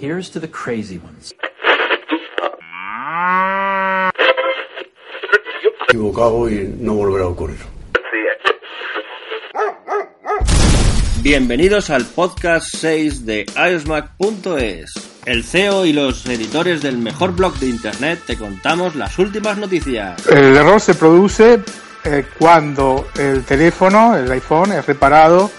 Here's to the crazy ones. equivocado y no volverá a ocurrir. Bienvenidos al podcast 6 de iosmac.es. El CEO y los editores del mejor blog de internet te contamos las últimas noticias. El error se produce eh, cuando el teléfono, el iPhone, es reparado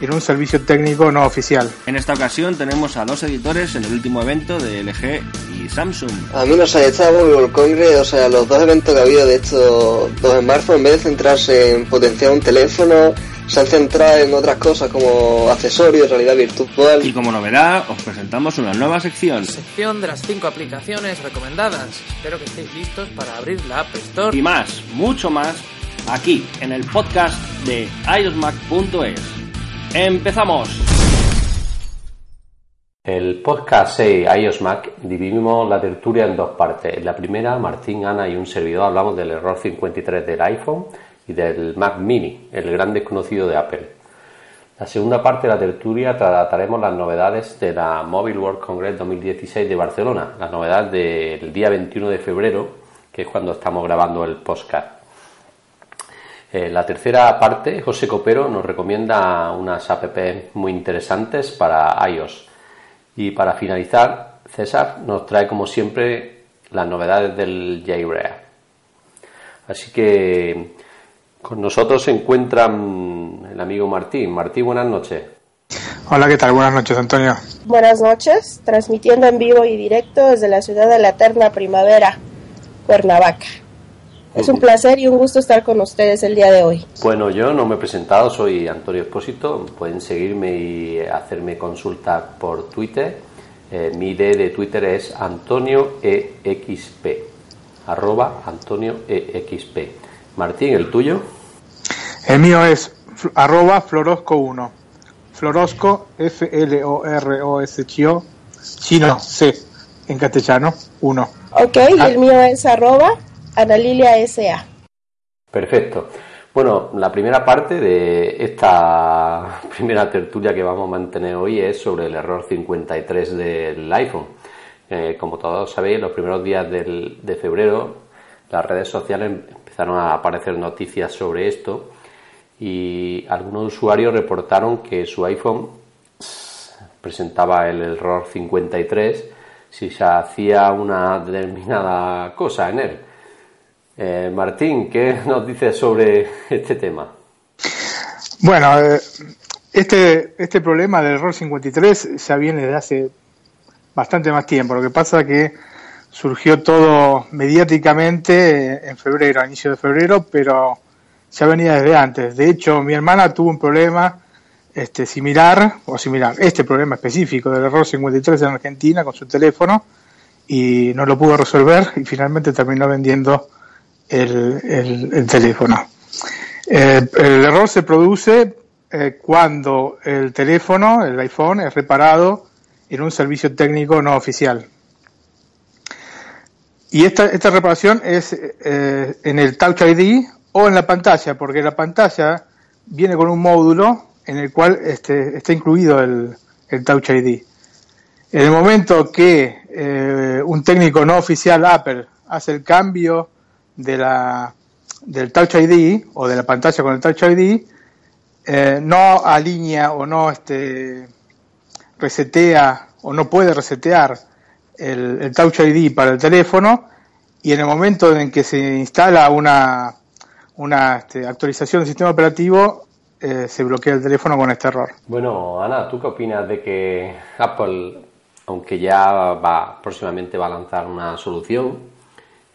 en un servicio técnico no oficial. En esta ocasión tenemos a dos editores en el último evento de LG y Samsung. A mí no sé, está muy World Congress, o sea, los dos eventos que ha habido de estos dos smartphones, en vez de centrarse en potenciar un teléfono, se han centrado en otras cosas como accesorios, realidad virtual. Y como novedad, os presentamos una nueva sección. Sección de las 5 aplicaciones recomendadas. Espero que estéis listos para abrir la App Store. Y más, mucho más, aquí en el podcast de iosmac.es. ¡Empezamos! El podcast 6 iOS Mac dividimos la tertulia en dos partes. En la primera, Martín, Ana y un servidor hablamos del error 53 del iPhone y del Mac Mini, el gran desconocido de Apple. La segunda parte de la tertulia trataremos las novedades de la Mobile World Congress 2016 de Barcelona, las novedades del día 21 de febrero, que es cuando estamos grabando el podcast. En la tercera parte, José Copero nos recomienda unas apps muy interesantes para iOS. Y para finalizar, César nos trae como siempre las novedades del jailbreak. Así que con nosotros se encuentran el amigo Martín. Martín, buenas noches. Hola, ¿qué tal? Buenas noches, Antonio. Buenas noches, transmitiendo en vivo y directo desde la ciudad de la eterna primavera, Cuernavaca. Es un placer y un gusto estar con ustedes el día de hoy. Bueno, yo no me he presentado, soy Antonio Espósito. Pueden seguirme y hacerme consulta por Twitter. Eh, mi ID de Twitter es AntonioEXP. Arroba AntonioEXP. Martín, ¿el tuyo? El mío es f- arroba florosco1. Florosco, F-L-O-R-O-S-C-O, chino, C, en castellano, 1. Ok, y el mío es arroba Analilia S.A. Perfecto. Bueno, la primera parte de esta primera tertulia que vamos a mantener hoy es sobre el error 53 del iPhone. Eh, como todos sabéis, los primeros días del- de febrero las redes sociales empezaron a aparecer noticias sobre esto y algunos usuarios reportaron que su iPhone presentaba el error 53 si se hacía una determinada cosa en él. Eh, Martín, ¿qué nos dices sobre este tema? Bueno, eh, este, este problema del error 53 ya viene desde hace bastante más tiempo. Lo que pasa que surgió todo mediáticamente en febrero, a inicio de febrero, pero ya venía desde antes. De hecho, mi hermana tuvo un problema este, similar, o similar, este problema específico del error 53 en Argentina con su teléfono y no lo pudo resolver y finalmente terminó vendiendo el, el- el teléfono. Eh, el error se produce eh, cuando el teléfono, el iPhone, es reparado en un servicio técnico no oficial. Y esta, esta reparación es eh, en el Touch ID o en la pantalla, porque la pantalla viene con un módulo en el cual este, está incluido el, Touch ID. En el momento que un técnico no oficial Apple hace el cambio de la, del Touch ID o de la pantalla con el Touch ID, eh, no alinea o no este, resetea o no puede resetear el, Touch ID para el teléfono y en el momento en que se instala una, una este, actualización del sistema operativo eh, se bloquea el teléfono con este error. Bueno, Ana, ¿tú qué opinas de que Apple, aunque ya va próximamente va a lanzar una solución,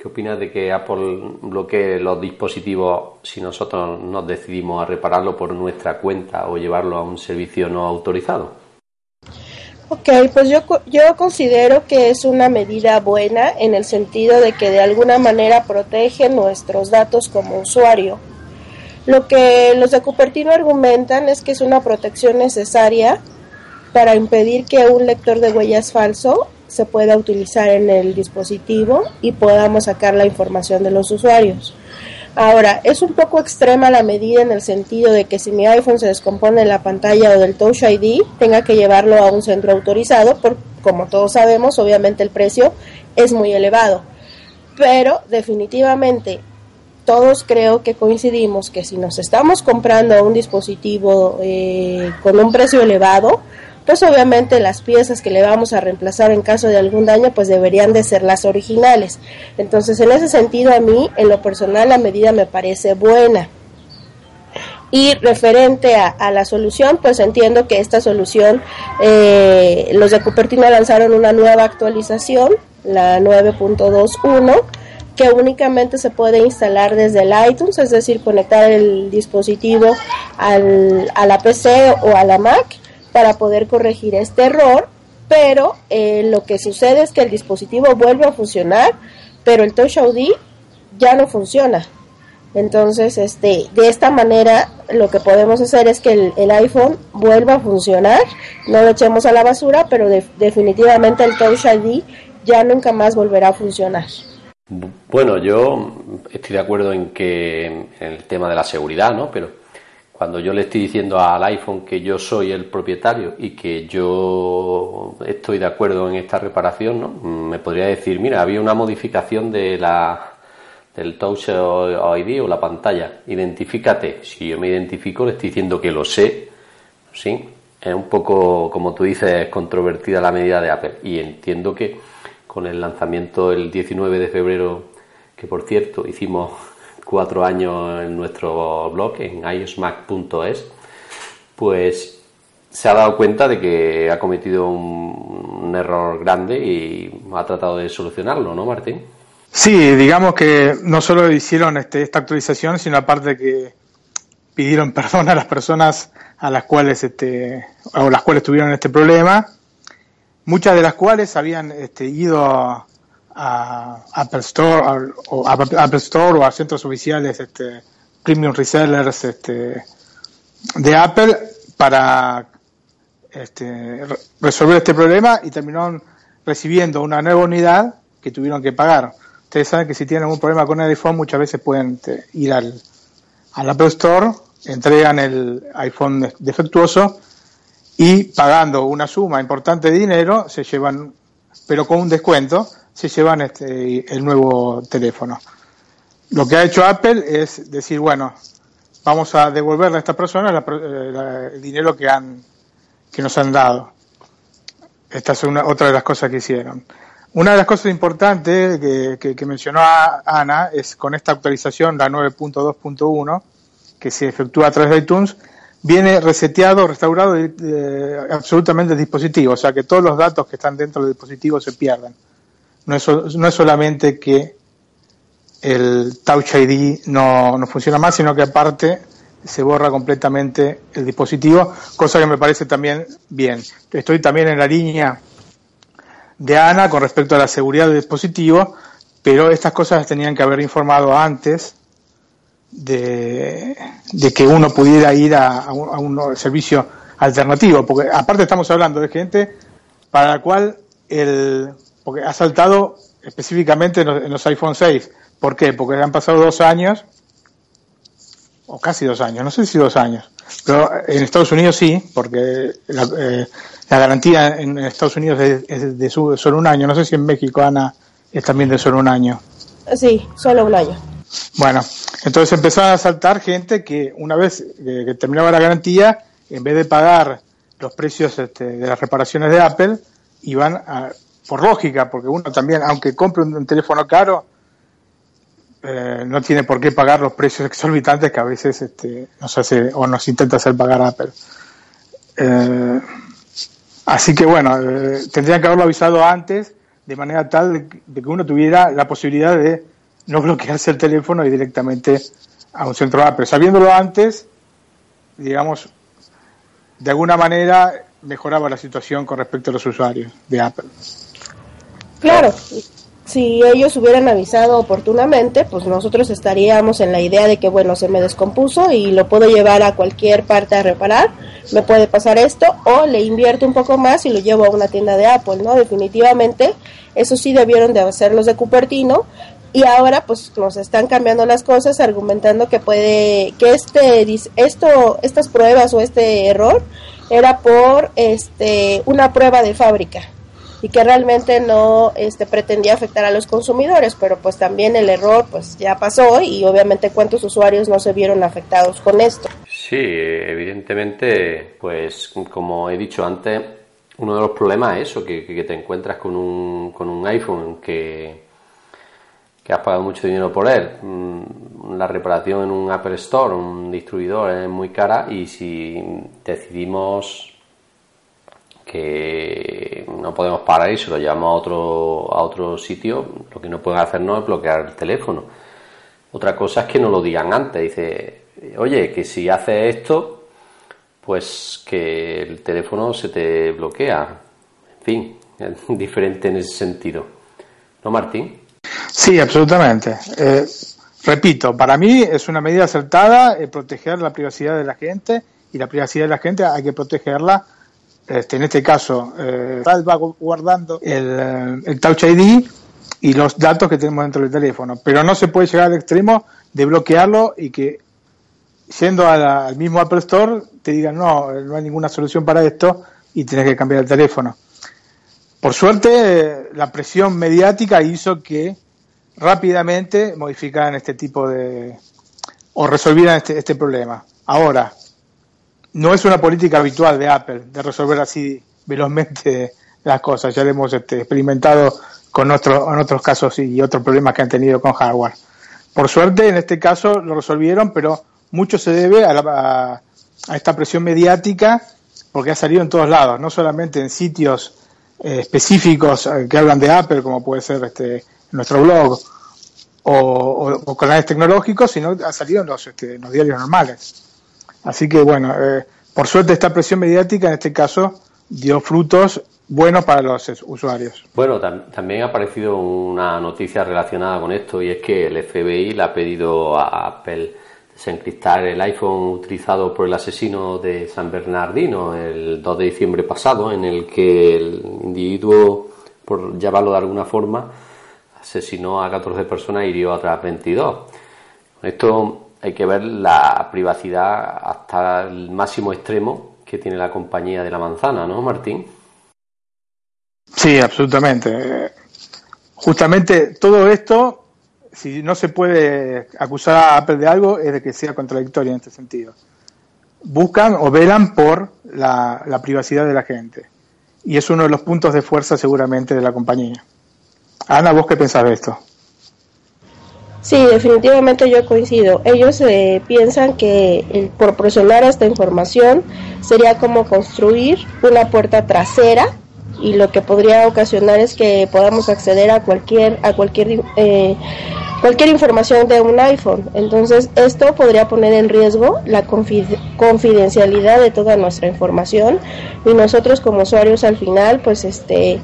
qué opinas de que Apple bloquee los dispositivos si nosotros nos decidimos a repararlo por nuestra cuenta o llevarlo a un servicio no autorizado? Ok, pues yo, yo considero que es una medida buena en el sentido de que de alguna manera protege nuestros datos como usuario. Lo que los de Cupertino argumentan es que es una protección necesaria para impedir que un lector de huellas falso se pueda utilizar en el dispositivo y podamos sacar la información de los usuarios. Ahora, es un poco extrema la medida en el sentido de que si mi iPhone se descompone en la pantalla o del Touch ID, tenga que llevarlo a un centro autorizado, por, como todos sabemos, obviamente el precio es muy elevado. Pero definitivamente todos creo que coincidimos que si nos estamos comprando un dispositivo eh, con un precio elevado, pues obviamente las piezas que le vamos a reemplazar en caso de algún daño pues deberían de ser las originales. Entonces en ese sentido a mí en lo personal la medida me parece buena. Y referente a, la solución, pues entiendo que esta solución, eh, los de Cupertino lanzaron una nueva actualización, la 9.21, que únicamente se puede instalar desde el iTunes, es decir, conectar el dispositivo al, a la PC o a la Mac para poder corregir este error, pero eh, lo que sucede es que el dispositivo vuelve a funcionar, pero el Touch ID ya no funciona. Entonces, este, de esta manera, lo que podemos hacer es que el, iPhone vuelva a funcionar, no lo echemos a la basura, pero definitivamente el Touch ID ya nunca más volverá a funcionar. Bueno, yo estoy de acuerdo en que en el tema de la seguridad, ¿no? Pero cuando yo le estoy diciendo al iPhone que yo soy el propietario y que yo estoy de acuerdo en esta reparación, ¿no? me podría decir, mira, había una modificación de la del Touch ID o la pantalla. Identifícate. Si yo me identifico, le estoy diciendo que lo sé. ¿Sí? Es un poco, como tú dices, controvertida la medida de Apple. Y entiendo que con el lanzamiento el 19 de febrero, que por cierto hicimos cuatro años en nuestro blog, en iosmac.es, pues se ha dado cuenta de que ha cometido un, error grande y ha tratado de solucionarlo, ¿no, Martín? Sí, digamos que no solo hicieron este, esta actualización, sino aparte que pidieron perdón a las personas a las cuales este, o las cuales tuvieron este problema, muchas de las cuales habían este, ido a, a Apple Store o a Apple Store o a centros oficiales este, premium resellers este, de Apple para este, resolver este problema y terminaron recibiendo una nueva unidad que tuvieron que pagar. Ustedes saben que si tienen algún problema con el iPhone muchas veces pueden este, ir al, al Apple Store, entregan el iPhone defectuoso y pagando una suma importante de dinero se llevan, pero con un descuento, se llevan este, el nuevo teléfono. Lo que ha hecho Apple es decir, bueno, vamos a devolverle a esta persona el dinero que han que nos han dado. Esta es una, otra de las cosas que hicieron. Una de las cosas importantes que, que, mencionó Ana es con esta actualización, la 9.2.1, que se efectúa a través de iTunes, viene reseteado, restaurado absolutamente el dispositivo, o sea que todos los datos que están dentro del dispositivo se pierden. No es, no es solamente que el Touch ID no, no funciona más, sino que aparte se borra completamente el dispositivo, cosa que me parece también bien. Estoy también en la línea de Ana con respecto a la seguridad del dispositivo, pero estas cosas tenían que haber informado antes de, que uno pudiera ir a, un, servicio alternativo, porque aparte estamos hablando de gente para la cual el, porque ha saltado específicamente en los, iPhone 6. ¿Por qué? Porque han pasado dos años, o casi dos años, no sé si dos años, pero en Estados Unidos sí, porque la, eh, garantía en Estados Unidos es, de solo un año. No sé si en México, Ana, es también de solo un año. Sí, solo un año. Bueno, entonces empezaron a saltar gente que una vez que, terminaba la garantía, en vez de pagar los precios este, de las reparaciones de Apple, iban a, por lógica, porque uno también, aunque compre un, teléfono caro, eh, no tiene por qué pagar los precios exorbitantes que a veces este, nos hace o nos intenta hacer pagar Apple. Eh, así que bueno, eh, tendrían que haberlo avisado antes, de manera tal de, que uno tuviera la posibilidad de no bloquearse el teléfono y directamente a un centro Apple. Sabiéndolo antes, digamos, de alguna manera mejoraba la situación con respecto a los usuarios de Apple. Claro, si ellos hubieran avisado oportunamente, pues nosotros estaríamos en la idea de que, bueno, se me descompuso y lo puedo llevar a cualquier parte a reparar, me puede pasar esto, o le invierto un poco más y lo llevo a una tienda de Apple, ¿no? Definitivamente, eso sí debieron de hacer los de Cupertino, y ahora pues nos están cambiando las cosas argumentando que puede que este esto estas pruebas o este error era por este una prueba de fábrica y que realmente no este, pretendía afectar a los consumidores, pero pues también el error pues ya pasó y obviamente cuántos usuarios no se vieron afectados con esto. Sí, evidentemente, pues como he dicho antes, uno de los problemas es eso, que, que te encuentras con un, con un iPhone que, que has pagado mucho dinero por él. Mm, la reparación en un Apple Store, un distribuidor, es muy cara y si decidimos que no podemos parar y se lo llevamos a otro, a otro sitio, lo que no pueden hacer no es bloquear el teléfono. Otra cosa es que no lo digan antes, dice, oye, que si haces esto, pues que el teléfono se te bloquea. En fin, es diferente en ese sentido. ¿No, Martín? Sí, absolutamente. Eh, repito, para mí es una medida acertada eh, proteger la privacidad de la gente y la privacidad de la gente hay que protegerla este, en este caso, eh, va guardando el, eh, el, Touch ID y los datos que tenemos dentro del teléfono, pero no se puede llegar al extremo de bloquearlo y que yendo al mismo Apple Store te digan no, no hay ninguna solución para esto y tienes que cambiar el teléfono. Por suerte, la presión mediática hizo que rápidamente modificaran este tipo de o resolvieran este, este problema. Ahora, no es una política habitual de Apple de resolver así velozmente las cosas. Ya lo hemos este, experimentado con otros, otros casos y otros problemas que han tenido con hardware. Por suerte, en este caso lo resolvieron, pero mucho se debe a, esta presión mediática porque ha salido en todos lados, no solamente en sitios eh, específicos eh, que hablan de Apple, como puede ser este, nuestro blog o, canales tecnológicos, sino ha salido en los, este, en los diarios normales. Así que bueno, eh, por suerte esta presión mediática en este caso dio frutos buenos para los usuarios. Bueno, también ha aparecido una noticia relacionada con esto y es que el FBI le ha pedido a Apple desencriptar el iPhone utilizado por el asesino de San Bernardino el 2 de diciembre pasado, en el que el individuo, por llamarlo de alguna forma, asesinó a 14 personas y hirió a otras 22. Esto hay que ver la privacidad hasta el máximo extremo que tiene la compañía de la manzana, ¿no, Martín? Sí, absolutamente. Justamente todo esto, si no se puede acusar a Apple de algo, es de que sea contradictorio en este sentido. Buscan o velan por la, privacidad de la gente. Y es uno de los puntos de fuerza seguramente de la compañía. Ana, ¿vos qué pensás de esto? Sí, definitivamente yo coincido. Ellos eh, piensan que por proporcionar esta información sería como construir una puerta trasera y lo que podría ocasionar es que podamos acceder a cualquier a cualquier eh, cualquier información de un iPhone. Entonces esto podría poner en riesgo la confidencialidad de toda nuestra información y nosotros como usuarios al final pues este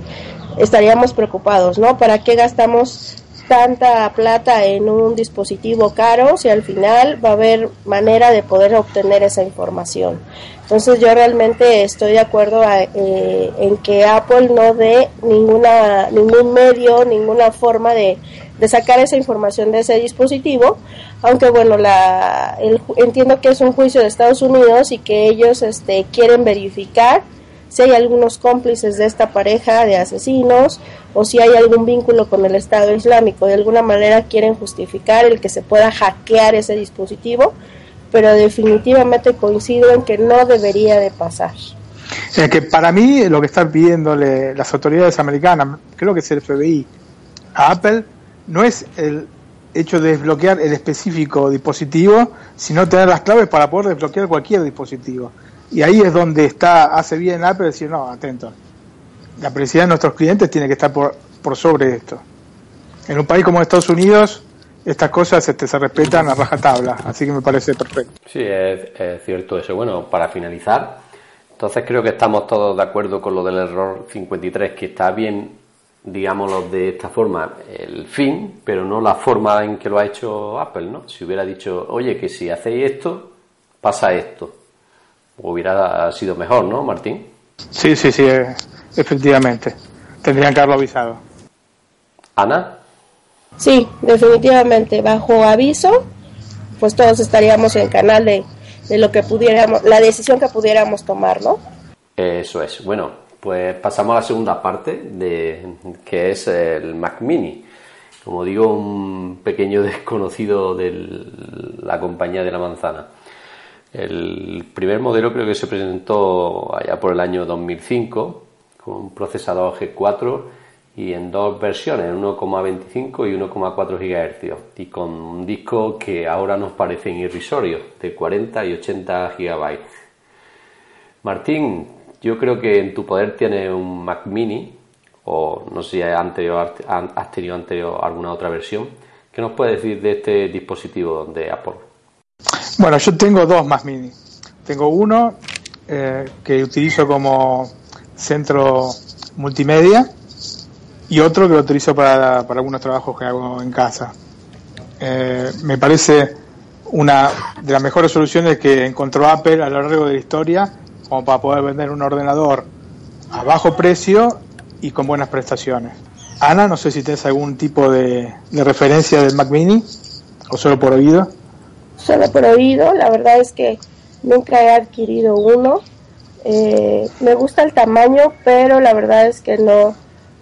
estaríamos preocupados, ¿no? ¿Para qué gastamos tanta plata en un dispositivo caro si al final va a haber manera de poder obtener esa información. Entonces yo realmente estoy de acuerdo eh, en que Apple no dé ninguna, ningún medio, ninguna forma de, de, sacar esa información de ese dispositivo, aunque bueno, la, entiendo que es un juicio de Estados Unidos y que ellos este, quieren verificar si hay algunos cómplices de esta pareja de asesinos o si hay algún vínculo con el Estado Islámico. De alguna manera quieren justificar el que se pueda hackear ese dispositivo, pero definitivamente coincido en que no debería de pasar. Que para mí lo que están pidiéndole las autoridades americanas, creo que es el FBI, a Apple, no es el hecho de desbloquear el específico dispositivo, sino tener las claves para poder desbloquear cualquier dispositivo. Y ahí es donde está, hace bien Apple decir, no, atento, la privacidad de nuestros clientes tiene que estar por, por sobre esto. En un país como Estados Unidos, estas cosas este, se respetan a rajatabla, así que me parece perfecto. Sí, es, cierto eso. Bueno, para finalizar, Entonces creo que estamos todos de acuerdo con lo del error 53, que está bien, digámoslo de esta forma, el fin, pero no la forma en que lo ha hecho Apple, ¿no? Si hubiera dicho, oye, que si hacéis esto, pasa esto. Hubiera sido mejor, ¿no, Martín? Sí, sí, sí, eh, efectivamente. Tendrían que haberlo avisado. Ana. Sí, definitivamente. Bajo aviso, pues todos estaríamos en el canal de, de lo que pudiéramos, la decisión que pudiéramos tomar, ¿no? Eso es. Bueno, pues pasamos a la segunda parte, de, que es el Mac Mini. Como digo, un pequeño desconocido de la compañía de la manzana. El primer modelo creo que se presentó allá por el año 2005 con un procesador G4 y en dos versiones, 1,25 y 1,4 GHz y con un disco que ahora nos parecen irrisorios de 40 y 80 GB. Martín, yo creo que en tu poder tiene un Mac Mini o no sé si anterior, has tenido anterior alguna otra versión. ¿Qué nos puedes decir de este dispositivo de Apple? Bueno, yo tengo dos Mac Mini. Tengo uno eh, que utilizo como centro multimedia y otro que lo utilizo para, para algunos trabajos que hago en casa. Eh, me parece una de las mejores soluciones que encontró Apple a lo largo de la historia como para poder vender un ordenador a bajo precio y con buenas prestaciones. Ana, no sé si tienes algún tipo de, de referencia del Mac Mini o solo por oído. Solo por oído, la verdad es que nunca he adquirido uno. Eh, me gusta el tamaño, pero la verdad es que no,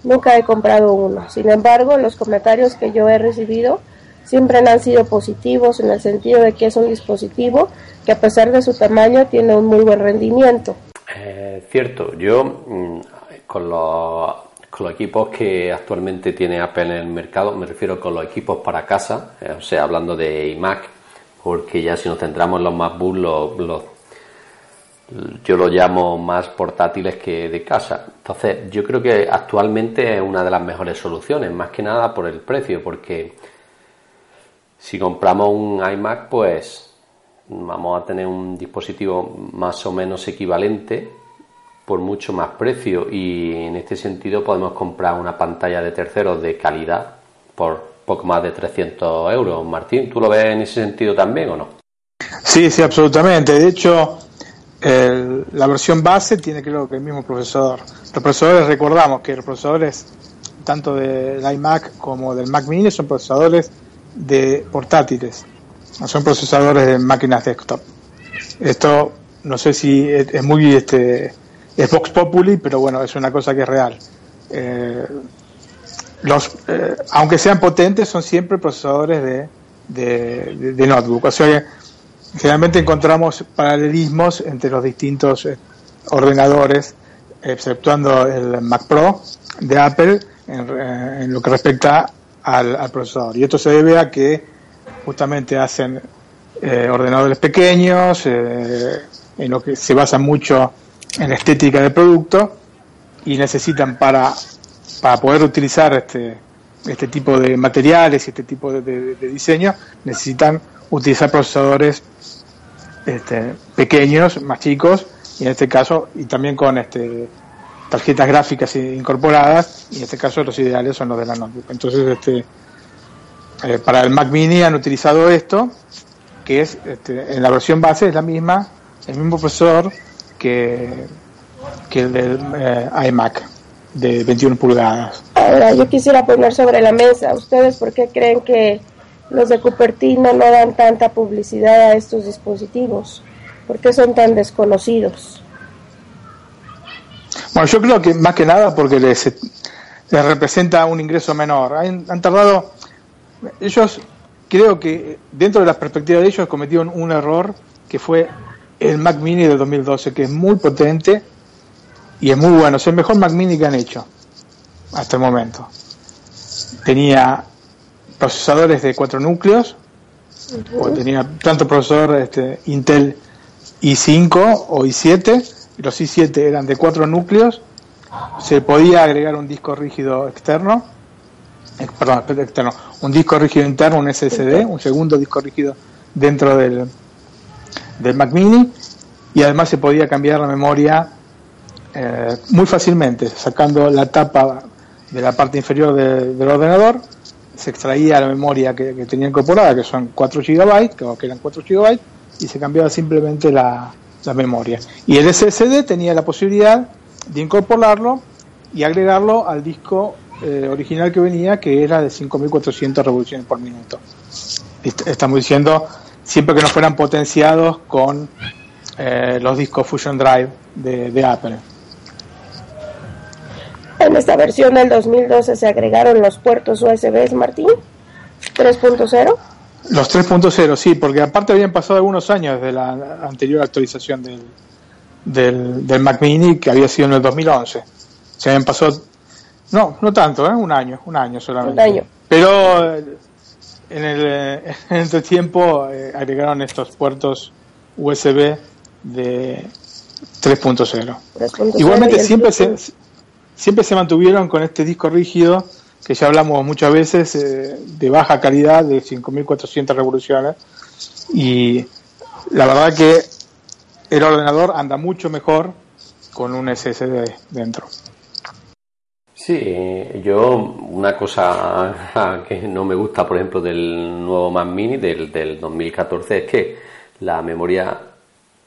nunca he comprado uno. Sin embargo, los comentarios que yo he recibido siempre han sido positivos en el sentido de que es un dispositivo que a pesar de su tamaño tiene un muy buen rendimiento. Eh, cierto, yo mm, con los, con los equipos que actualmente tiene Apple en el mercado, me refiero con los equipos para casa, eh, o sea, hablando de iMac, porque ya si nos centramos en los MacBook, los, los yo lo llamo más portátiles que de casa. Entonces, yo creo que actualmente es una de las mejores soluciones, más que nada por el precio, porque si compramos un iMac, pues vamos a tener un dispositivo más o menos equivalente por mucho más precio y en este sentido podemos comprar una pantalla de terceros de calidad por poco más de 300 euros. Martín, ¿tú lo ves en ese sentido también o no? Sí, sí, absolutamente. De hecho, la versión base tiene creo que el mismo procesador. Los procesadores, recordamos que los procesadores tanto del iMac como del Mac Mini son procesadores de portátiles, son procesadores de máquinas desktop. Esto no sé si es, es muy este es Vox Populi, pero bueno, es una cosa que es real. Eh, los, eh, aunque sean potentes, son siempre procesadores de, de, de, de notebook. O sea generalmente encontramos paralelismos entre los distintos eh, ordenadores, exceptuando el Mac Pro de Apple, en, eh, en lo que respecta al, al, procesador. Y esto se debe a que justamente hacen eh, ordenadores pequeños, en lo que se basa mucho en la estética del producto y necesitan para, para poder utilizar este, este tipo de materiales y este tipo de, de, diseño, necesitan utilizar procesadores este, pequeños, más chicos, y en este caso, y también con este tarjetas gráficas incorporadas, y en este caso los ideales son los de la notebook. Entonces, este, eh, para el Mac Mini han utilizado esto, que es este, en la versión base es la misma, el mismo procesador que, que el del eh, iMac de 21 pulgadas. Ahora, yo quisiera poner sobre la mesa, ¿ustedes por qué creen que los de Cupertino no dan tanta publicidad a estos dispositivos? ¿Por qué son tan desconocidos? Bueno, yo creo que más que nada porque les, les representa un ingreso menor. Han, han, tardado, ellos creo que dentro de las perspectivas de ellos cometieron un error que fue el Mac Mini de 2012, que es muy potente y es muy bueno. Es el mejor Mac Mini que han hecho hasta el momento. Tenía procesadores de cuatro núcleos, uh -huh. o tenía tanto procesador este, Intel i5 o i7, y los i7 eran de cuatro núcleos, se podía agregar un disco rígido externo, eh, perdón, externo, un disco rígido interno, un SSD, un segundo disco rígido dentro del, del Mac Mini, y además se podía cambiar la memoria eh, muy fácilmente, sacando la tapa de la parte inferior de- del ordenador, se extraía la memoria que, tenía incorporada, que son 4 GB, que, eran 4 GB, y se cambiaba simplemente la, la memoria. Y el SSD tenía la posibilidad de incorporarlo y agregarlo al disco eh, original que venía, que era de 5400 revoluciones por minuto. Est- Estamos diciendo siempre que no fueran potenciados con eh, los discos Fusion Drive de, de Apple. En esta versión del 2012 se agregaron los puertos USB, Martín, 3.0. Los 3.0, sí, porque aparte habían pasado algunos años desde la anterior actualización del, del, del Mac Mini, que había sido en el 2011. Se habían pasado, no, no tanto, ¿eh? un año, un año solamente. Un año. Pero eh, en el, eh, en este tiempo eh, agregaron estos puertos USB de 3.0. 3.0 y Igualmente siempre se. Siempre se mantuvieron con este disco rígido que ya hablamos muchas veces eh, de baja calidad de 5400 revoluciones y la verdad que el ordenador anda mucho mejor con un SSD dentro. Sí, yo una cosa que no me gusta, por ejemplo, del nuevo Mac Mini del, del 2014 es que la memoria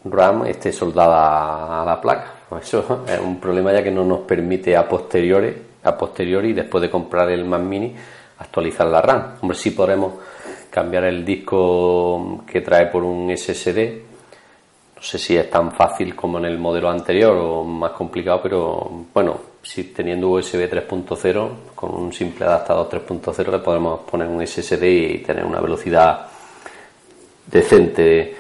RAM esté soldada a la placa. Pues Eso es un problema ya que no nos permite a posteriori, a posteriori, después de comprar el Mac Mini, actualizar la RAM. Hombre, sí podremos cambiar el disco que trae por un SSD. No sé si es tan fácil como en el modelo anterior o más complicado, pero bueno, si teniendo USB 3.0, con un simple adaptador 3.0 le podemos poner un SSD y tener una velocidad decente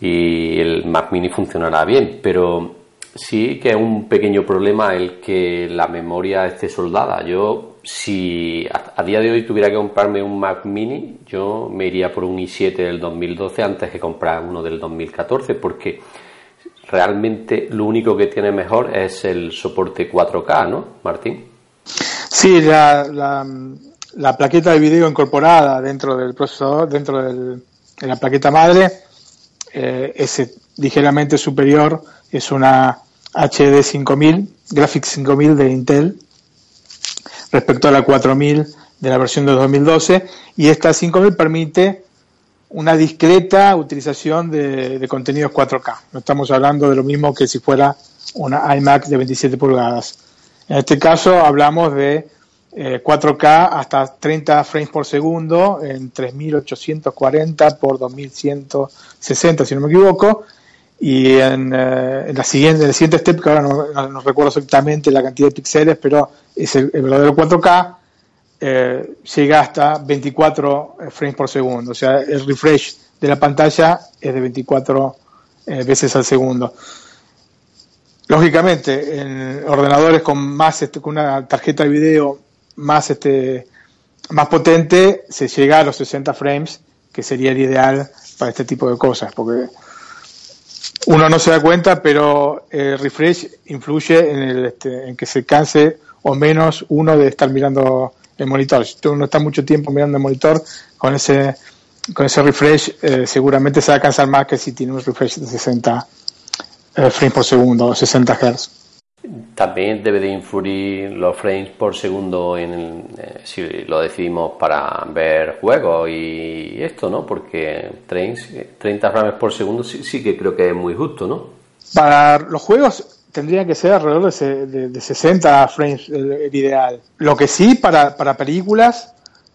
y el Mac Mini funcionará bien, pero sí que es un pequeño problema el que la memoria esté soldada. Yo, si a, día de hoy tuviera que comprarme un Mac Mini, yo me iría por un i7 del 2012 antes que comprar uno del 2014, porque realmente lo único que tiene mejor es el soporte 4K, ¿no, Martín? Sí, la, la, la plaqueta de video incorporada dentro del procesador, dentro de la plaqueta madre, eh, es ligeramente superior, es una HD 5000, Graphics 5000 de Intel, respecto a la 4000 de la versión de 2012, y esta 5000 permite una discreta utilización de, contenidos 4K. No estamos hablando de lo mismo que si fuera una iMac de 27 pulgadas. En este caso hablamos de eh, 4K hasta 30 frames por segundo en 3840 por 2160, si no me equivoco. Y en, eh, en la siguiente, en el siguiente step, que ahora no, no- recuerdo exactamente la cantidad de píxeles, pero es el, verdadero 4K, eh, llega hasta 24 frames por segundo. O sea, el refresh de la pantalla es de 24 eh, veces al segundo. Lógicamente, en ordenadores con más este, con una tarjeta de video más este más potente se llega a los 60 frames, que sería el ideal para este tipo de cosas, porque uno no se da cuenta, pero el refresh influye en, el, este, en que se canse o menos uno de estar mirando el monitor. Si uno está mucho tiempo mirando el monitor, con ese con ese refresh eh, seguramente se va a cansar más que si tiene un refresh de 60 eh, frames por segundo o 60 Hz. También debe de influir los frames por segundo en el- eh, si lo decidimos para ver juegos y esto, ¿no? Porque 30 30 frames por segundo sí, que creo que es muy justo, ¿no? Para los juegos tendría que ser alrededor de, se- de- de 60 frames el, el ideal. Lo que sí, para, para películas,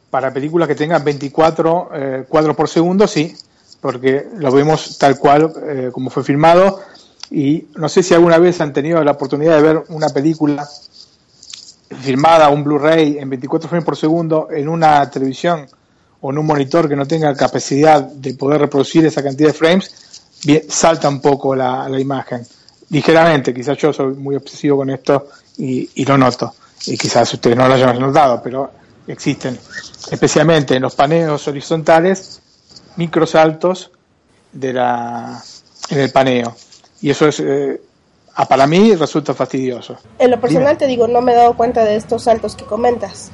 para películas que tengan 24 eh, cuadros por segundo, sí, porque lo vemos tal cual eh, como fue filmado. Y no sé si alguna vez han tenido la oportunidad de ver una película filmada, un Blu-ray en 24 frames por segundo en una televisión o en un monitor que no tenga capacidad de poder reproducir esa cantidad de frames, bien, salta un poco la, la imagen. Ligeramente, quizás yo soy muy obsesivo con esto y, y lo noto. Y quizás ustedes no lo hayan notado, pero existen, especialmente en los paneos horizontales, microsaltos de la, en el paneo. Y eso es, eh, para mí resulta fastidioso. En lo personal te digo, no me he dado cuenta de estos saltos que comentas.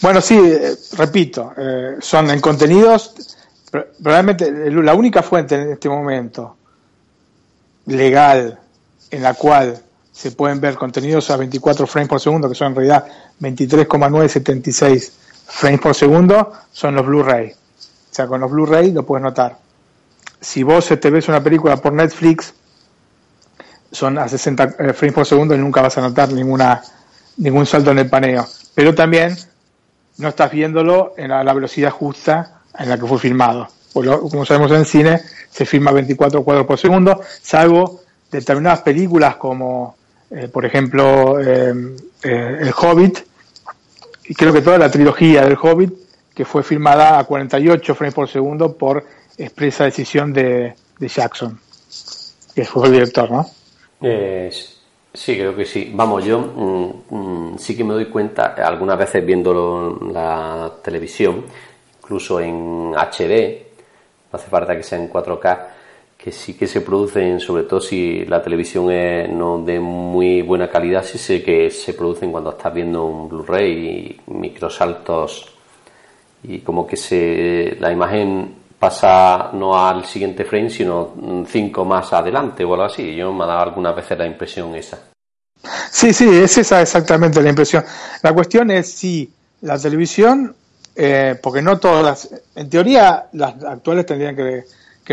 Bueno, sí, eh, repito, eh, son en contenidos, el- la única fuente en este momento legal en la cual se pueden ver contenidos a 24 frames por segundo, que son en realidad 23,976 frames por segundo, son los Blu-ray. O sea, con los Blu-ray lo puedes notar. Si vos te ves una película por Netflix, son a 60 eh, frames por segundo y nunca vas a notar ninguna ningún salto en el paneo. Pero también no estás viéndolo en la, velocidad justa en la que fue filmado. como sabemos en cine, se filma 24 cuadros por segundo, salvo determinadas películas como, eh, por ejemplo, eh, El Hobbit, y creo que toda la trilogía del Hobbit, que fue filmada a 48 frames por segundo por expresa decisión de, de Jackson, que fue el director, ¿no? Eh, sí, creo que sí. Vamos, yo mm, mm, sí que me doy cuenta, algunas veces viendo la televisión, incluso en HD, no hace falta que sea en 4K, que sí que se producen, sobre todo si la televisión es no de muy buena calidad, sí sé que se producen cuando estás viendo un Blu-ray y microsaltos y como que se la imagen pasa no al siguiente frame, sino cinco más adelante o algo así. Yo me ha dado algunas veces la impresión esa. Sí, sí, es esa exactamente la impresión. La cuestión es si la televisión, eh, porque no todas las, en teoría las actuales tendrían que,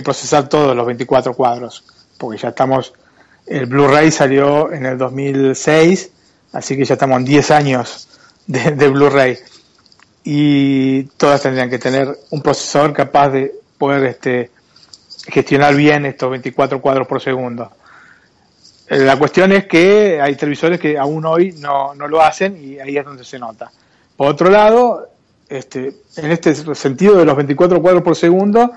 procesar todos los 24 cuadros, porque ya estamos, el Blu-ray salió en el 2006, así que ya estamos en 10 años de, de Blu-ray y todas tendrían que tener un procesador capaz de poder este, gestionar bien estos 24 cuadros por segundo. Eh, la cuestión es que hay televisores que aún hoy no, no lo hacen y ahí es donde se nota. Por otro lado, este, en este sentido de los 24 cuadros por segundo,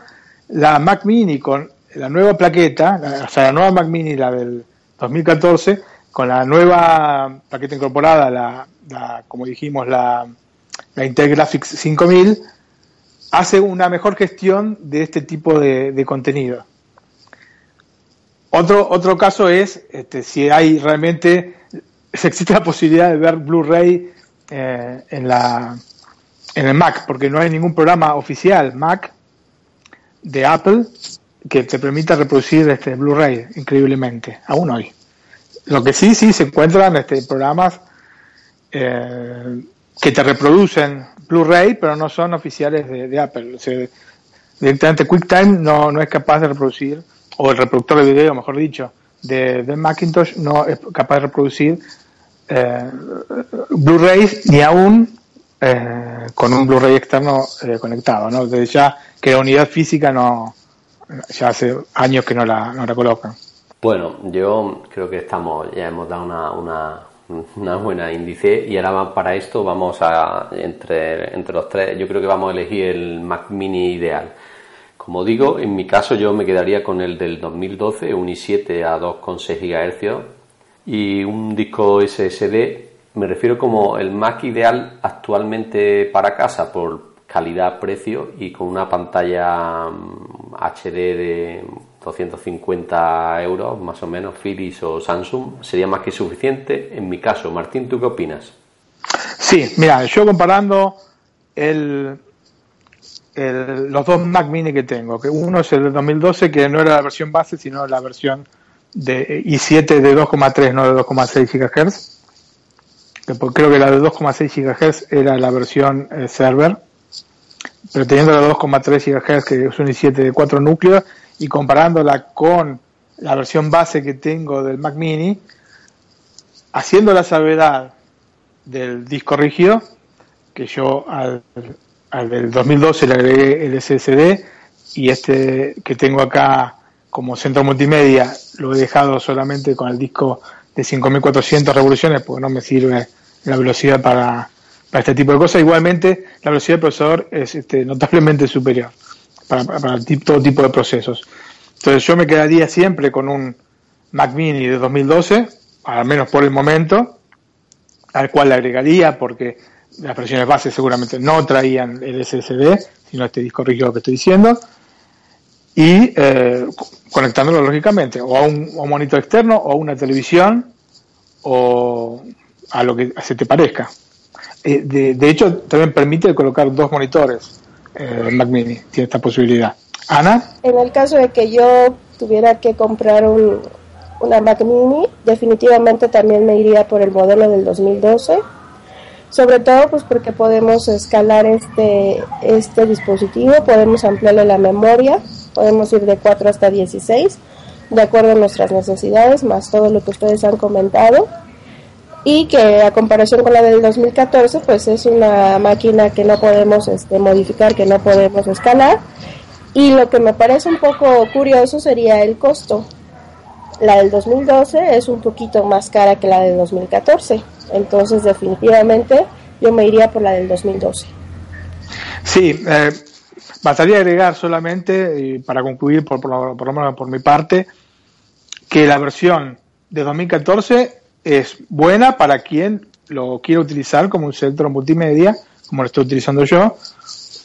la Mac Mini con la nueva plaqueta, o sea, la nueva Mac Mini, la del 2014, con la nueva plaqueta incorporada, la como dijimos, la la Intel Graphics 5000, hace una mejor gestión de este tipo de, contenido. Otro, otro caso es este, si hay realmente, si existe la posibilidad de ver Blu-ray eh, en, la, en el Mac, porque no hay ningún programa oficial Mac de Apple que te permita reproducir este Blu-ray increíblemente, aún hoy. Lo que sí, sí se encuentran este, programas eh, que te reproducen Blu-ray, pero no son oficiales de, Apple. directamente QuickTime no, no es capaz de reproducir, o el reproductor de video, mejor dicho, de, Macintosh no es capaz de reproducir eh, Blu-rays ni aún eh, con un Blu-ray externo eh, conectado. ¿no? Desde ya que la unidad física no, ya hace años que no la, no la colocan. Bueno, yo creo que estamos, ya hemos dado una, una una buena índice. Y ahora para esto vamos a entre, entre los tres yo creo que vamos a elegir el Mac Mini ideal. Como digo en mi caso yo me quedaría con el del 2012 un i7 a 2,6 GHz y un disco SSD me refiero como el Mac ideal actualmente para casa por calidad precio y con una pantalla HD mm, de 250 euros, más o menos, Philips o Samsung, sería más que suficiente. En mi caso, Martín, ¿tú qué opinas? Sí, mira, yo comparando el, los dos Mac Mini que tengo, que uno es el de 2012, que no era la versión base, sino la versión de i7 de 2,3, no de 2,6 GHz. creo que la de 2,6 GHz era la versión eh, server, pero teniendo la de 2,3 GHz, que es un i7 de 4 núcleos, y comparándola con la versión base que tengo del Mac Mini, haciendo la salvedad del disco rígido, que yo al, del 2012 le agregué el SSD y este que tengo acá como centro multimedia lo he dejado solamente con el disco de 5400 revoluciones porque no me sirve la velocidad para, para este tipo de cosas. Igualmente, la velocidad del procesador es este, notablemente superior para, todo tipo de procesos. Entonces yo me quedaría siempre con un Mac Mini de 2012, al menos por el momento, al cual le agregaría porque las versiones base seguramente no traían el SSD, sino este disco rígido que estoy diciendo, y eh, conectándolo lógicamente o a un, monitor externo o a una televisión o a lo que se te parezca. Eh, de, hecho, también permite colocar dos monitores eh, Mac Mini, tiene esta posibilidad. Ana. En el caso de que yo tuviera que comprar un, una Mac Mini, definitivamente también me iría por el modelo del 2012. Sobre todo pues porque podemos escalar este, este dispositivo, podemos ampliarle la memoria, podemos ir de 4 hasta 16, de acuerdo a nuestras necesidades, más todo lo que ustedes han comentado. Y que a comparación con la del 2014, pues es una máquina que no podemos este, modificar, que no podemos escalar. Y lo que me parece un poco curioso sería el costo. La del 2012 es un poquito más cara que la del 2014. Entonces, definitivamente, yo me iría por la del 2012. Sí, eh, bastaría agregar solamente, y para concluir, por, por, menos por mi parte, que la versión de 2014 es buena para quien lo quiere utilizar como un centro multimedia, como lo estoy utilizando yo,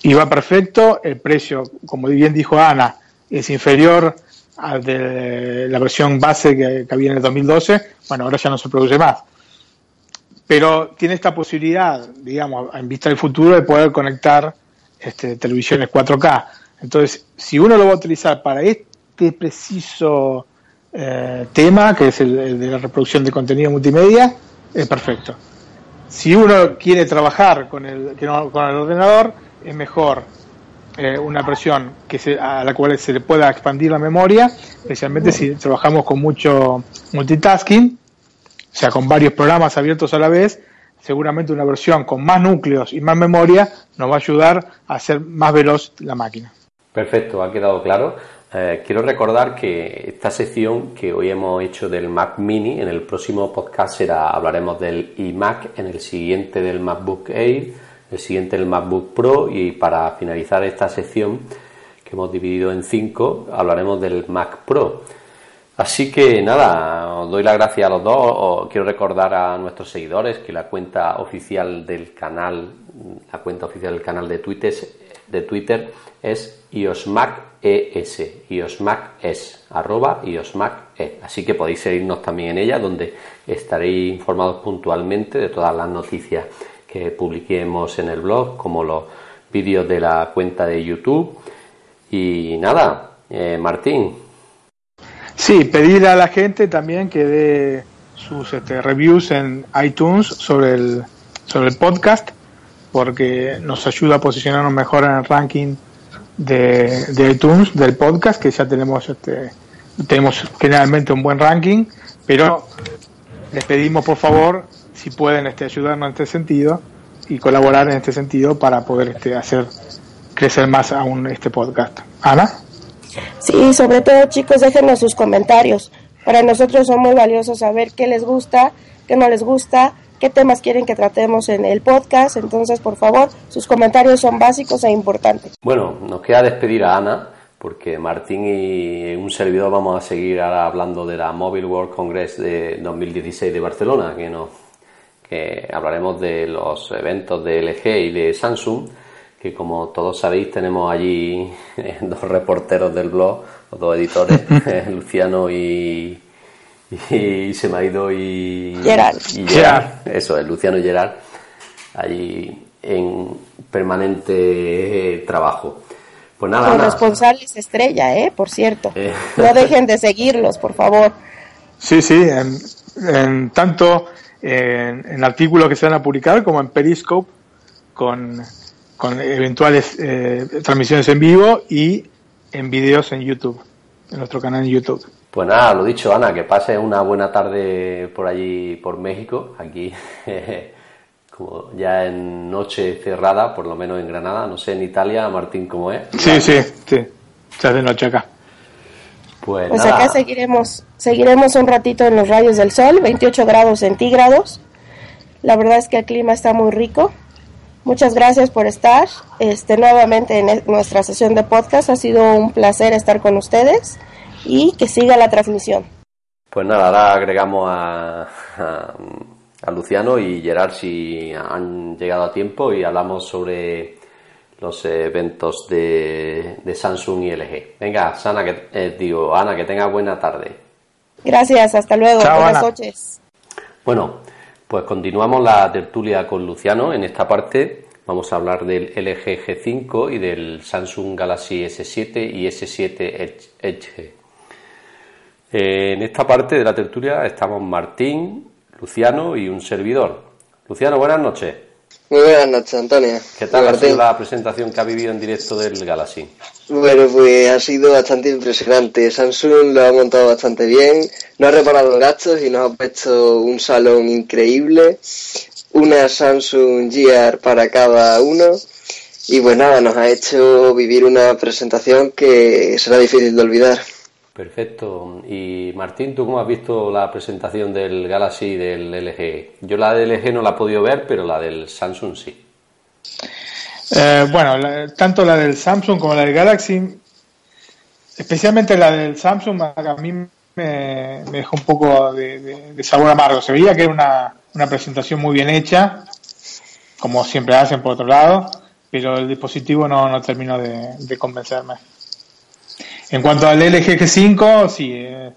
y va perfecto. El precio, como bien dijo Ana, es inferior al de la versión base que, había en el 2012. Bueno, ahora ya no se produce más. Pero tiene esta posibilidad, digamos, en vista del futuro, de poder conectar este, televisiones 4K. Entonces, si uno lo va a utilizar para este preciso eh, tema, que es el, de la reproducción de contenido multimedia, es perfecto. Si uno quiere trabajar con el, con el ordenador, es mejor eh, una versión que se, a la cual se le pueda expandir la memoria, especialmente si trabajamos con mucho multitasking, o sea, con varios programas abiertos a la vez, seguramente una versión con más núcleos y más memoria nos va a ayudar a hacer más veloz la máquina. Perfecto, ha quedado claro. Eh, quiero recordar que esta sección que hoy hemos hecho del Mac Mini, en el próximo podcast será, hablaremos del iMac, en el siguiente del MacBook Air, el siguiente el MacBook Pro y para finalizar esta sección que hemos dividido en cinco, hablaremos del Mac Pro. Así que nada, os doy las gracias a los dos. quiero recordar a nuestros seguidores que la cuenta oficial del canal, la cuenta oficial del canal de Twitter, de Twitter es iosmaces, iosmaces, arroba iosmace. Así que podéis seguirnos también en ella, donde estaréis informados puntualmente de todas las noticias que publiquemos en el blog, como los vídeos de la cuenta de YouTube. Y nada, eh, Martín. Sí, pedir a la gente también que dé sus este, reviews en iTunes sobre el, sobre el podcast, porque nos ayuda a posicionarnos mejor en el ranking de, de iTunes del podcast, que ya tenemos este, tenemos generalmente un buen ranking, pero les pedimos por favor si pueden este, ayudarnos en este sentido y colaborar en este sentido para poder este, hacer crecer más aún este podcast. Ana. Sí, sobre todo chicos, déjenos sus comentarios. Para nosotros son muy valiosos saber qué les gusta, qué no les gusta, qué temas quieren que tratemos en el podcast. Entonces, por favor, sus comentarios son básicos e importantes. Bueno, nos queda despedir a Ana porque Martín y un servidor vamos a seguir ahora hablando de la Mobile World Congress de 2016 de Barcelona, que nos que hablaremos de los eventos de LG y de Samsung, que como todos sabéis tenemos allí dos reporteros del blog, dos editores, Luciano y, y, se me ha ido y Gerard. Y Gerard. Eso es, Luciano y Gerard, allí en permanente trabajo. Pues nada, Los responsables estrella, ¿eh? Por cierto. Eh. No dejen de seguirlos, por favor. Sí, sí, en, en tanto en, artículos que se van a publicar, como en Periscope, con, con eventuales eh, transmisiones en vivo y en vídeos en YouTube, en nuestro canal en YouTube. Pues nada, lo dicho, Ana, que pase una buena tarde por allí, por México, aquí, como ya en noche cerrada, por lo menos en Granada, no sé en Italia, Martín, ¿cómo es? Sí, sí, sí, ya de noche acá. Pues, pues acá seguiremos, seguiremos un ratito en los rayos del sol, 28 grados centígrados. La verdad es que el clima está muy rico. Muchas gracias por estar este, nuevamente en nuestra sesión de podcast. Ha sido un placer estar con ustedes y que siga la transmisión. Pues nada, ahora agregamos a, a Luciano y Gerard si han llegado a tiempo y hablamos sobre los eventos de, Samsung y LG. Venga, Sana, que, eh, digo, Ana, que tenga buena tarde. Gracias, hasta luego. Buenas noches. Bueno, pues continuamos la tertulia con Luciano. En esta parte vamos a hablar del LG G5 y del Samsung Galaxy S7 y S7 Edge. En esta parte de la tertulia estamos Martín, Luciano y un servidor. Luciano, buenas noches. Muy buenas noches, Antonio. ¿Qué tal ha sido la presentación que ha vivido en directo del Galaxy? Bueno, pues ha sido bastante impresionante. Samsung lo ha montado bastante bien, no ha reparado gastos y nos ha puesto un salón increíble, una Samsung Gear para cada uno. Y pues nada, nos ha hecho vivir una presentación que será difícil de olvidar. Perfecto. Y Martín, ¿tú cómo has visto la presentación del Galaxy y del LG? Yo la del LG no la he podido ver, pero la del Samsung sí. Eh, bueno, tanto la del Samsung como la del Galaxy, especialmente la del Samsung, a mí me, dejó un poco de, sabor amargo. Se veía que era una, una presentación muy bien hecha, como siempre hacen por otro lado, pero el dispositivo no, no terminó de convencerme. En cuanto al LG G5, sí, eh,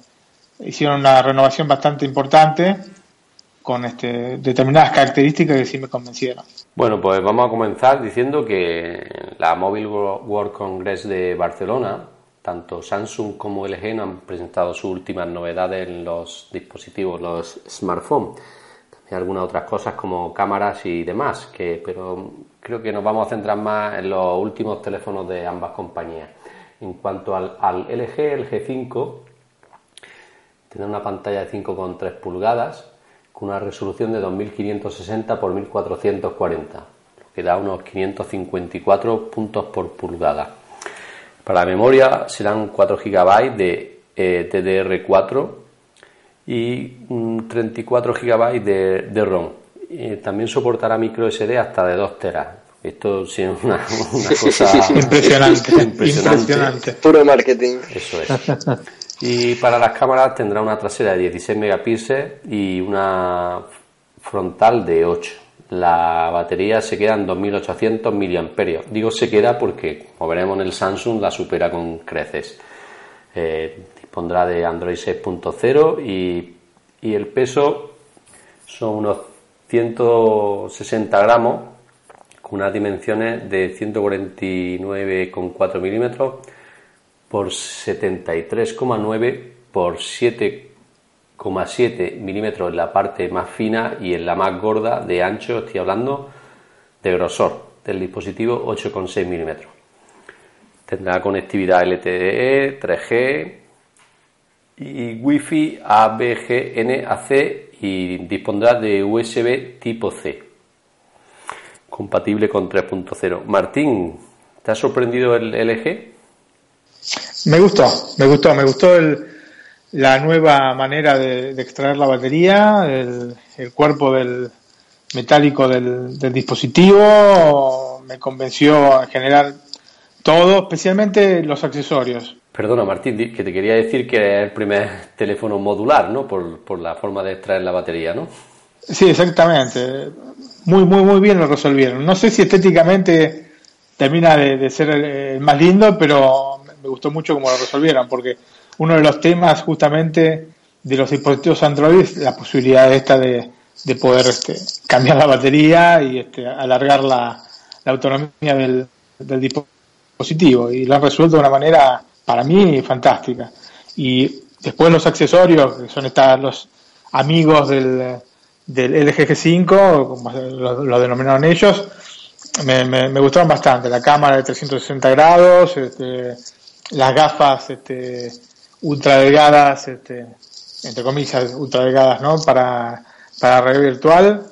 hicieron una renovación bastante importante con este, determinadas características que sí me convencieron. Bueno, pues vamos a comenzar diciendo que la Mobile World Congress de Barcelona, tanto Samsung como LG han presentado sus últimas novedades en los dispositivos, los smartphones. También algunas otras cosas como cámaras y demás, que, pero creo que nos vamos a centrar más en los últimos teléfonos de ambas compañías. En cuanto al, LG, el G5 tendrá una pantalla de 5,3 pulgadas con una resolución de 2560 x 1440, lo que da unos 554 puntos por pulgada. Para la memoria serán 4 GB de eh, DDR4 y 34 GB de, ROM. también soportará micro SD hasta de 2 teras, esto sí es una, cosa impresionante, impresionante. Puro marketing. Eso es. Y para las cámaras tendrá una trasera de 16 megapíxeles y una frontal de 8. La batería se queda en 2800 mAh. Digo se queda porque, como veremos en el Samsung, la supera con creces. Eh, dispondrá de Android 6.0 y, y el peso son unos 160 gramos unas dimensiones de 149,4 milímetros por 73,9 por 7,7 milímetros en la parte más fina y en la más gorda de ancho, estoy hablando de grosor del dispositivo 8,6 milímetros. Tendrá conectividad LTE, 3G y Wi-Fi ABG NAC y dispondrá de USB tipo C compatible con 3.0. Martín, ¿te ha sorprendido el LG? Me gustó, me gustó, me gustó la nueva manera de, extraer la batería, el, cuerpo del metálico del, dispositivo, me convenció en general todo, especialmente los accesorios. Perdona, Martín, que te quería decir que es el primer teléfono modular, ¿no? Por, por la forma de extraer la batería, ¿no? Sí, exactamente muy, muy, muy bien lo resolvieron. No sé si estéticamente termina de, ser el, más lindo, pero me gustó mucho cómo lo resolvieron, porque uno de los temas justamente de los dispositivos Android es la posibilidad esta de, de poder este, cambiar la batería y este, alargar la, autonomía del, del dispositivo. Y lo han resuelto de una manera, para mí, fantástica. Y después los accesorios, que son estas, los amigos del, del LG G5, como lo, denominaron ellos, me, me, gustaron bastante. La cámara de 360 grados, este, las gafas este, ultra delgadas, este, entre comillas, ultra delgadas, ¿no? Para, para realidad virtual.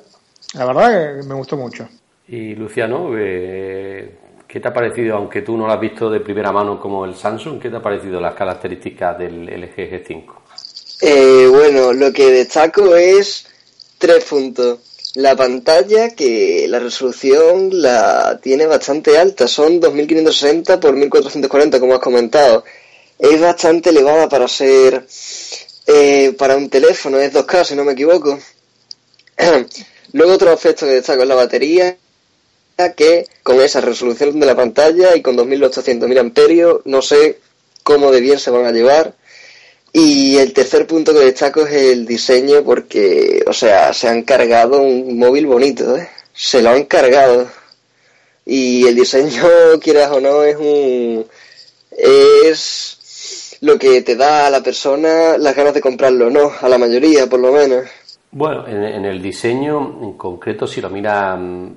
La verdad que me gustó mucho. Y Luciano, eh, ¿qué te ha parecido, aunque tú no lo has visto de primera mano como el Samsung, qué te ha parecido las características del LG G5? Eh, bueno, lo que destaco es Tres puntos. La pantalla, que la resolución la tiene bastante alta, son 2560 por 1440, como has comentado. Es bastante elevada para ser eh, para un teléfono, es 2K si no me equivoco. Luego otro aspecto que destaco es la batería, que con esa resolución de la pantalla y con 2800 mAh, no sé cómo de bien se van a llevar. Y el tercer punto que destaco es el diseño porque, o sea, se han cargado un móvil bonito, ¿eh? Se lo han cargado. Y el diseño, quieras o no, es un... es lo que te da a la persona las ganas de comprarlo, ¿no? A la mayoría, por lo menos. Bueno, en, en el diseño en concreto, si lo mira mm,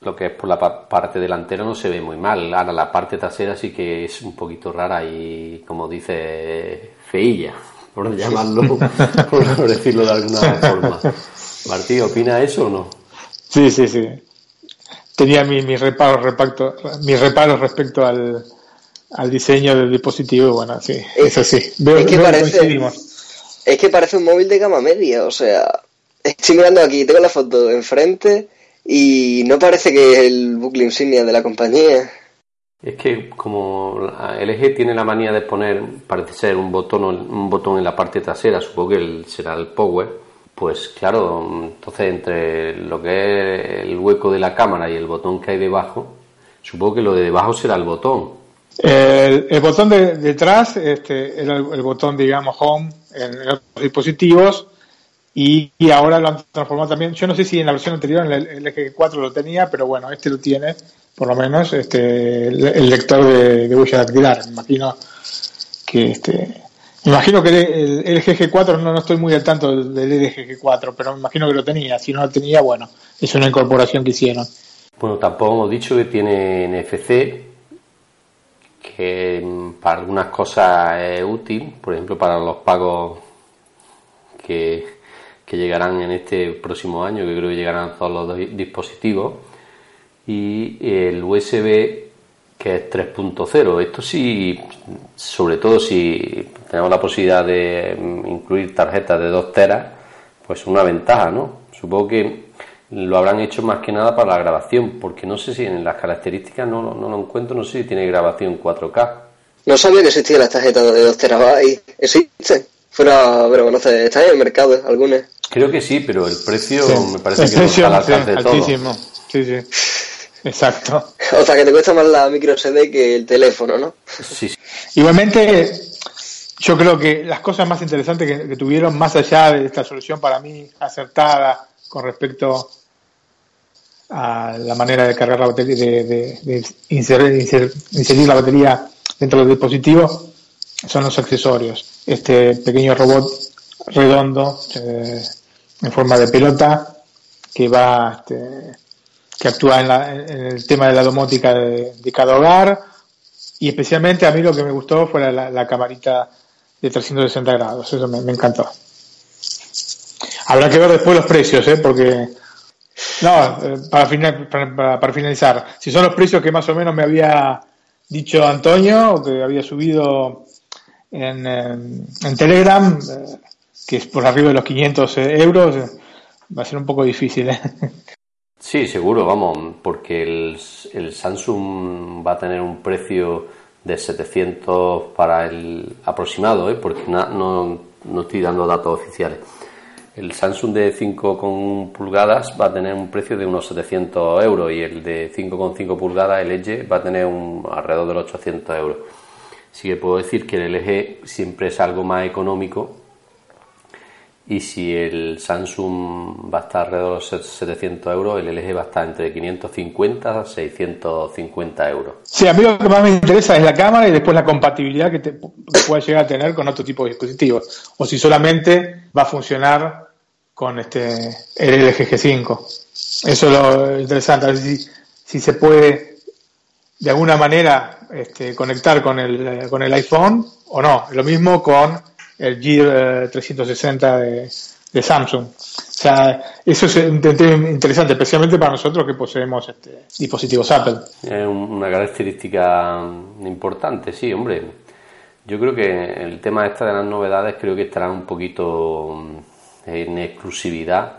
lo que es por la pa- parte delantera, no se ve muy mal. Ahora, la parte trasera sí que es un poquito rara y, como dice, feilla, por llamarlo, por decirlo de alguna forma. Martí, ¿opina eso o no? Sí, sí, sí. Tenía mis mi reparos, repacto, mis reparos respecto al, al diseño del dispositivo. y Bueno, sí, eso sí. Veo, es que veo parece-. Es que parece un móvil de gama media, o sea, estoy mirando aquí, tengo la foto enfrente y no parece que es el bucle insignia de la compañía. Es que como LG tiene la manía de poner, parece ser, un botón, un botón en la parte trasera, supongo que el- será el power, pues claro, entonces entre lo que es el hueco de la cámara y el botón que hay debajo, supongo que lo de debajo será el botón. El, el botón de detrás este, era el, el botón, digamos, home en, otros dispositivos y, y ahora lo han transformado también. Yo no sé si en la versión anterior, en el, el G4 lo tenía, pero bueno, este lo tiene, por lo menos, este, el, lector de, de huella. Me imagino que este. Imagino que el, el LG G4, no, no estoy muy al tanto del, del LG G4, pero me imagino que lo tenía. Si no lo tenía, bueno, es una incorporación que hicieron. Bueno, tampoco hemos dicho que tiene NFC, que para algunas cosas es útil, por ejemplo para los pagos que, que llegarán en este próximo año, que creo que llegarán todos los di- dispositivos, y el USB que es 3.0. Esto sí, sobre todo si tenemos la posibilidad de mm, incluir tarjetas de 2 teras, pues una ventaja, ¿no? Supongo que lo habrán hecho más que nada para la grabación, porque no sé si en las características no, no lo encuentro, no sé si tiene grabación 4K. No sabía que existían las tarjetas de 2 terabytes. Existen. Fuera, pero no sé, están en el mercado algunas. Creo que sí, pero el precio Sí. me parece que no está al alcance sí, de todo. altísimo. Sí, sí. Exacto. O sea, que te cuesta más la micro SD que el teléfono, ¿no? Sí, sí. Igualmente, yo creo que las cosas más interesantes que, que tuvieron, más allá de esta solución para mí acertada con respecto a la manera de cargar la batería, de, de- de inserir, inser- inserir la batería dentro del dispositivo, son los accesorios. Este pequeño robot redondo eh, en forma de pelota que va este, que actúa en, la- en el tema de la domótica de, cada hogar y especialmente a mí lo que me gustó fue la, camarita de 360 grados, eso me, encantó. Habrá que ver después los precios, ¿eh? porque no, eh, para, final- para, finalizar, si son los precios que más o menos me había dicho Antonio, que había subido en, eh, en Telegram, eh, que es por arriba de los 500 euros, eh, va a ser un poco difícil. ¿eh? Sí, seguro, vamos, porque el, el Samsung va a tener un precio de 700 para el aproximado, ¿eh? porque no, no estoy dando datos oficiales. El Samsung de 5,1 pulgadas va a tener un precio de unos 700 euros y el de 5,5 pulgadas, el Edge, va a tener un, alrededor de los 800 euros. Así que puedo decir que el LG siempre es algo más económico y si el Samsung va a estar alrededor de los 700 euros, el LG va a estar entre 550 a 650 euros. Sí, a mí lo que más me interesa es la cámara y después la compatibilidad que, te, pueda llegar a tener con otro tipo de dispositivos. O si solamente va a funcionar con este el LG G5. Eso es lo interesante, a ver si, si se puede de alguna manera este, conectar con el, con el iPhone o no. Lo mismo con el Gear 360 de, de Samsung. O sea, eso es interesante, especialmente para nosotros que poseemos este, dispositivos Apple. Es un- una característica importante, sí, hombre. Yo creo que el tema esta de las novedades creo que estará un poquito mm, en exclusividad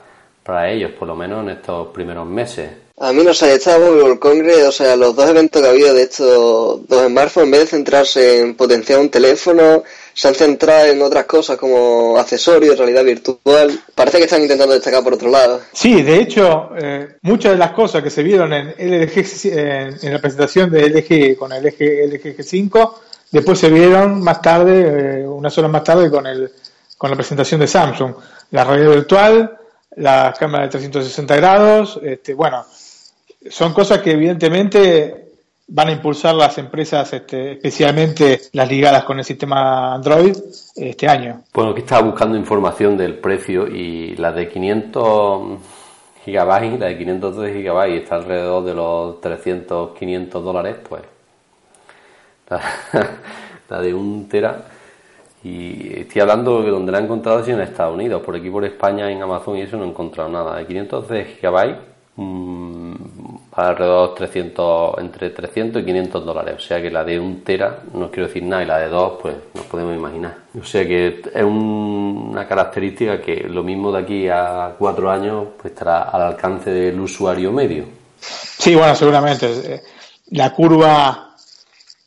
para ellos, por lo menos en estos primeros meses. A mí no sé, esta Mobile World Congress, o sea, los dos eventos que ha habido de estos dos smartphones, en vez de centrarse en potenciar un teléfono, se han centrado en otras cosas como accesorios, realidad virtual. Parece que están intentando destacar por otro lado. Sí, de hecho, eh, muchas de las cosas que se vieron en LG, en, la presentación de LG con el LG, LG G5, después se vieron más tarde, eh, unas horas más tarde, con, el, con la presentación de Samsung. La realidad virtual, la cámara de 360 grados, este, bueno, son cosas que evidentemente van a impulsar las empresas, este, especialmente las ligadas con el sistema Android, este año. Bueno, aquí estaba buscando información del precio y la de 500 gigabytes, la de 512 gigabytes está alrededor de los 300, 500 dólares, pues la, de un tera. Y estoy hablando de donde la he encontrado es en Estados Unidos, por aquí por España, en Amazon y eso no he encontrado nada. De 512 gigabytes, mmm, alrededor de 300, entre 300 y 500 dólares. O sea que la de un tera, no quiero decir nada, y la de dos, pues nos podemos imaginar. O sea que es una característica que lo mismo de aquí a cuatro años, pues estará al alcance del usuario medio. Sí, bueno, seguramente. La curva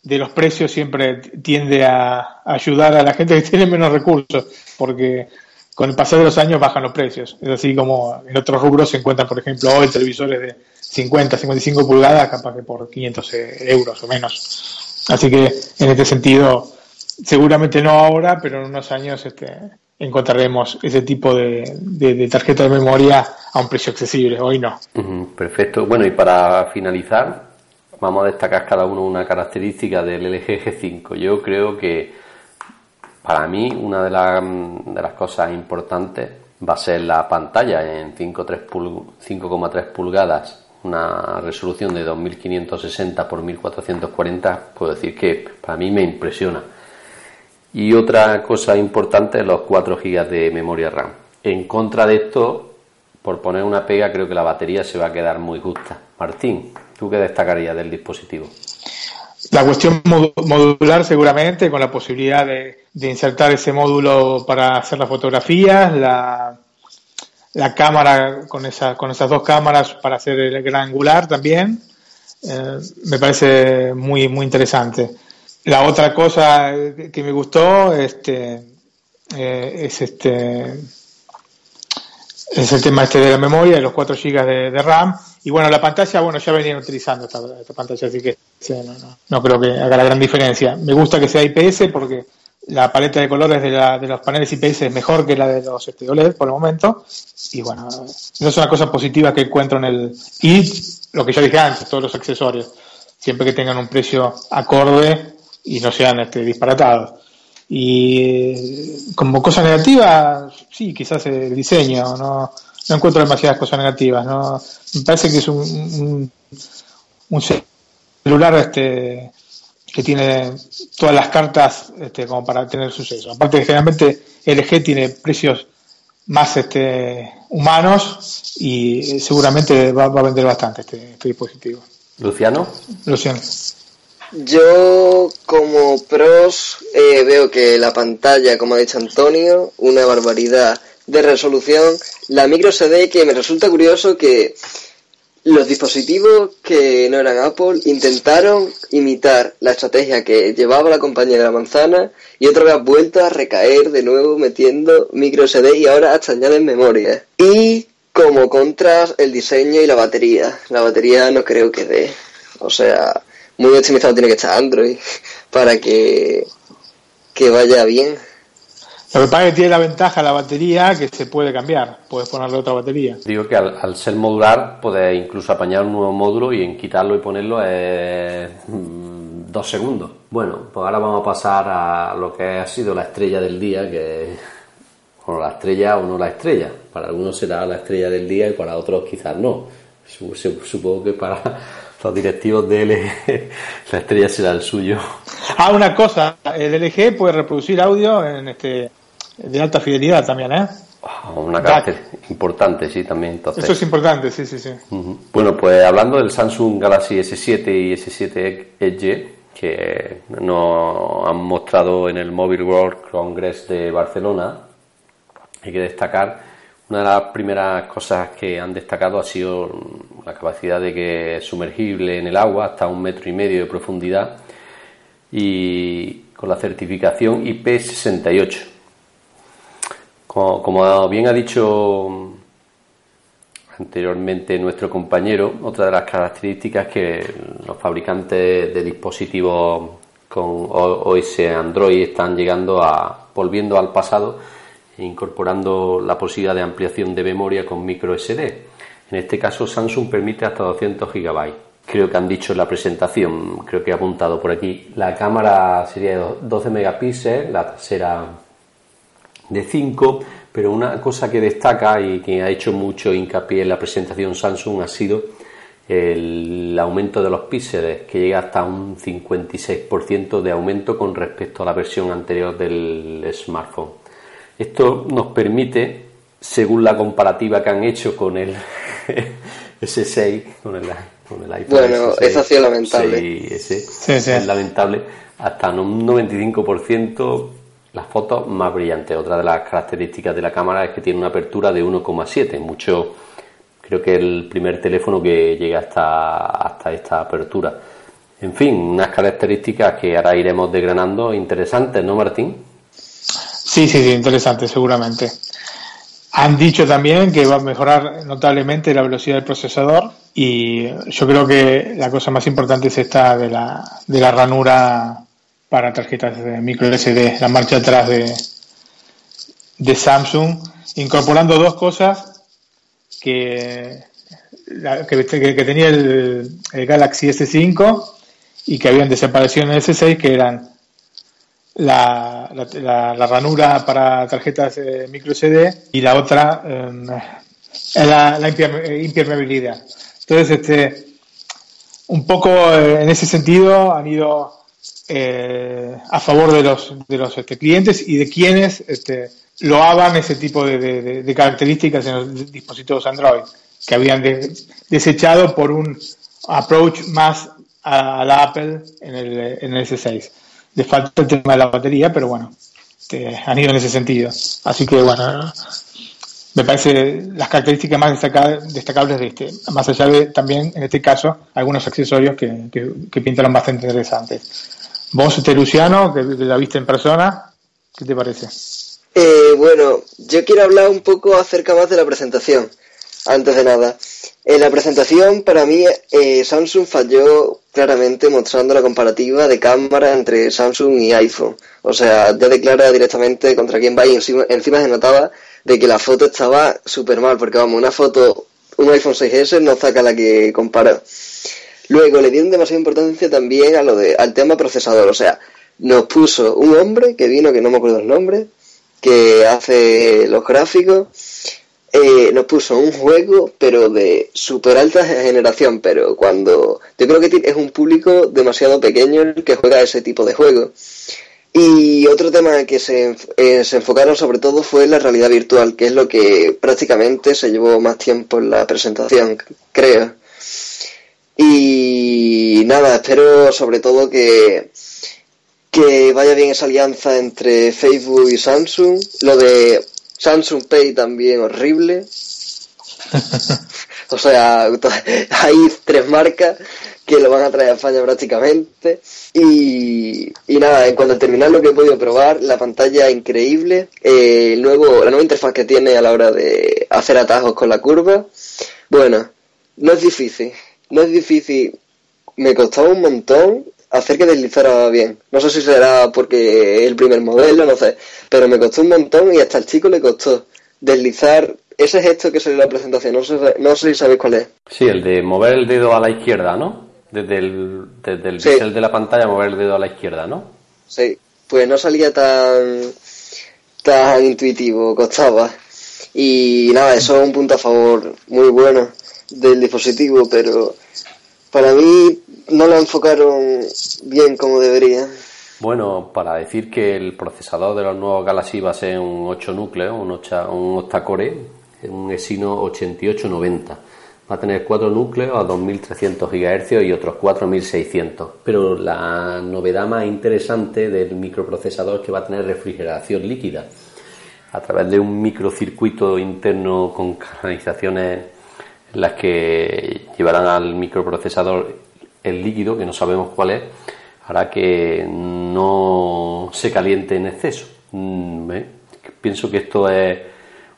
de los precios siempre tiende a ayudar a la gente que tiene menos recursos, porque con el pasar de los años bajan los precios. Es así como en otros rubros se encuentran, por ejemplo, hoy televisores de 50, 55 pulgadas, capaz que por 500 euros o menos. Así que en este sentido, seguramente no ahora, pero en unos años este, encontraremos ese tipo de, de, tarjeta de memoria a un precio accesible. Hoy no. perfecto. Bueno, y para finalizar, vamos a destacar cada uno una característica del LG G5. Yo creo que para mí una de, de las cosas importantes va a ser la pantalla en 5,3 pulgadas, una resolución de 2560 x 1440, puedo decir que para mí me impresiona. Y otra cosa importante los 4 GB de memoria RAM. En contra de esto, por poner una pega, creo que la batería se va a quedar muy justa. Martín, ¿Tú qué destacarías del dispositivo? La cuestión modular seguramente, con la posibilidad de, insertar ese módulo para hacer las fotografías, la, la cámara con, esa, con esas dos cámaras para hacer el gran angular también, eh, me parece muy, muy interesante. La otra cosa que me gustó este, eh, es este es el tema este de la memoria, de los 4 GB de, RAM. Y bueno, la pantalla, bueno, ya venían utilizando esta, pantalla, así que no, creo que haga la gran diferencia. Me gusta que sea IPS porque la paleta de colores de, la, de los paneles IPS es mejor que la de los este, OLED por el momento. Y bueno, eso es una cosa positiva que encuentro en el. Y lo que ya dije antes, todos los accesorios. Siempre que tengan un precio acorde y no sean este, disparatados. Y como cosa negativa, sí, quizás el diseño, no, no encuentro demasiadas cosas negativas. ¿no? Me parece que es un, un, celular este, que tiene todas las cartas este, como para tener suceso. Aparte que generalmente LG tiene precios más este, humanos y seguramente va, va a vender bastante este, este dispositivo. Luciano. Luciano. Yo como pros eh, veo que la pantalla, como ha dicho Antonio, una barbaridad de resolución. La micro SD que me resulta curioso que los dispositivos que no eran Apple intentaron imitar la estrategia que llevaba la compañía de la manzana y otra vez vuelto a recaer de nuevo metiendo micro SD y ahora hasta añaden memoria. Y como contras el diseño y la batería. La batería no creo que dé. O sea, muy optimizado tiene que estar Android para que, que vaya bien. Lo que pasa es que tiene la ventaja la batería que se puede cambiar, puedes ponerle otra batería. Digo que al, ser modular puedes incluso apañar un nuevo módulo y en quitarlo y ponerlo es mm, dos segundos. Bueno, pues ahora vamos a pasar a lo que ha sido la estrella del día, que bueno, la estrella o no la estrella. Para algunos será la estrella del día y para otros quizás no. Supongo que para los directivos de LG, la estrella será el suyo. Ah, una cosa, el LG puede reproducir audio en este de alta fidelidad también, ¿eh? Ah, una carácter importante, sí, también. Entonces. Eso es importante, sí, sí, sí. Bueno, pues hablando del Samsung Galaxy S7 y S7 Edge, que nos han mostrado en el Mobile World Congress de Barcelona, hay que destacar una de las primeras cosas que han destacado ha sido la capacidad de que es sumergible en el agua hasta un metro y medio de profundidad y con la certificación IP68. Como, bien ha dicho anteriormente nuestro compañero, otra de las características que los fabricantes de dispositivos con OS Android están llegando a, volviendo al pasado incorporando la posibilidad de ampliación de memoria con micro SD. En este caso Samsung permite hasta 200 GB creo que han dicho en la presentación, creo que he apuntado por aquí, la cámara sería de 12 megapíxeles, la trasera de 5, pero una cosa que destaca y que ha hecho mucho hincapié en la presentación Samsung ha sido el aumento de los píxeles, que llega hasta un 56% de aumento con respecto a la versión anterior del smartphone. Esto nos permite, según la comparativa que han hecho con el S6, con el, con el iPhone Bueno, S6, eso ha sido lamentable. 6S, Sí, sí. es lamentable, hasta un 95% las fotos más brillantes. Otra de las características de la cámara es que tiene una apertura de 1,7, mucho creo que el primer teléfono que llega hasta, hasta esta apertura. En fin, unas características que ahora iremos desgranando interesantes, ¿no, Martín? Sí, sí, sí, interesante, seguramente. Han dicho también que va a mejorar notablemente la velocidad del procesador y yo creo que la cosa más importante es esta de la, de la ranura para tarjetas de micro SD, la marcha atrás de, Samsung, incorporando dos cosas que, la- que, tenía el, Galaxy S5 y que habían desaparecido en el S6, que eran la, ranura para tarjetas micro SD y la otra em, la, la imperme- impermeabilidad. Entonces, este, un poco eh, en ese sentido han ido eh, a favor de los, de los este, clientes y de quienes este, loaban ese tipo de, características en los dispositivos Android, que habían de- desechado por un approach más a, la Apple en el, en el S6. Le falta el tema de la batería, pero bueno, este, han ido en ese sentido. Así que bueno, me parece las características más destaca- destacables de este, más allá de también, en este caso, algunos accesorios que, que, que pintaron bastante interesantes. Vos, este Luciano, que la viste en persona, ¿qué te parece? Eh, bueno, yo quiero hablar un poco acerca más de la presentación. Antes de nada, en la presentación para mí eh, Samsung falló claramente mostrando la comparativa de cámara entre Samsung y iPhone. O sea, ya declara directamente contra quién va y encima, encima se notaba de que la foto estaba súper mal, porque vamos, una foto, un iPhone 6S no saca la que compara. Luego le dieron demasiada importancia también a lo de, al tema procesador, o sea, nos puso un hombre que vino, que no me acuerdo el nombre, que hace los gráficos, eh, nos puso un juego, pero de super alta generación, pero cuando yo creo que es un público demasiado pequeño el que juega ese tipo de juegos. Y otro tema que se, eh, se enfocaron sobre todo fue la realidad virtual, que es lo que prácticamente se llevó más tiempo en la presentación, creo. Y nada, espero sobre todo que, que vaya bien esa alianza entre Facebook y Samsung. Lo de Samsung Pay también horrible. O sea, hay tres marcas que lo van a traer a España prácticamente. Y, y nada, en cuanto a terminar lo que he podido probar, la pantalla increíble. Eh, el nuevo, la nueva interfaz que tiene a la hora de hacer atajos con la curva. Bueno, no es difícil. No es difícil. Me costaba un montón hacer que deslizara bien. No sé si será porque el primer modelo, no sé. Pero me costó un montón y hasta al chico le costó deslizar ese gesto que salió en la presentación. No sé, no sé si sabéis cuál es. Sí, el de mover el dedo a la izquierda, ¿no? Desde el, desde el Sí. de la pantalla, mover el dedo a la izquierda, ¿no? Sí, pues no salía tan tan intuitivo, costaba. Y nada, eso es un punto a favor muy bueno del dispositivo, pero para mí no lo enfocaron bien como debería. Bueno, para decir que el procesador de los nuevos Galaxy va a ser un 8 núcleos, un, 8, un octa-core, un Exynos 8890. Va a tener 4 núcleos a 2300 GHz y otros 4600. Pero la novedad más interesante del microprocesador es que va a tener refrigeración líquida a través de un microcircuito interno con canalizaciones las que llevarán al microprocesador el líquido, que no sabemos cuál es, hará que no se caliente en exceso. Mm, ¿eh? Pienso que esto es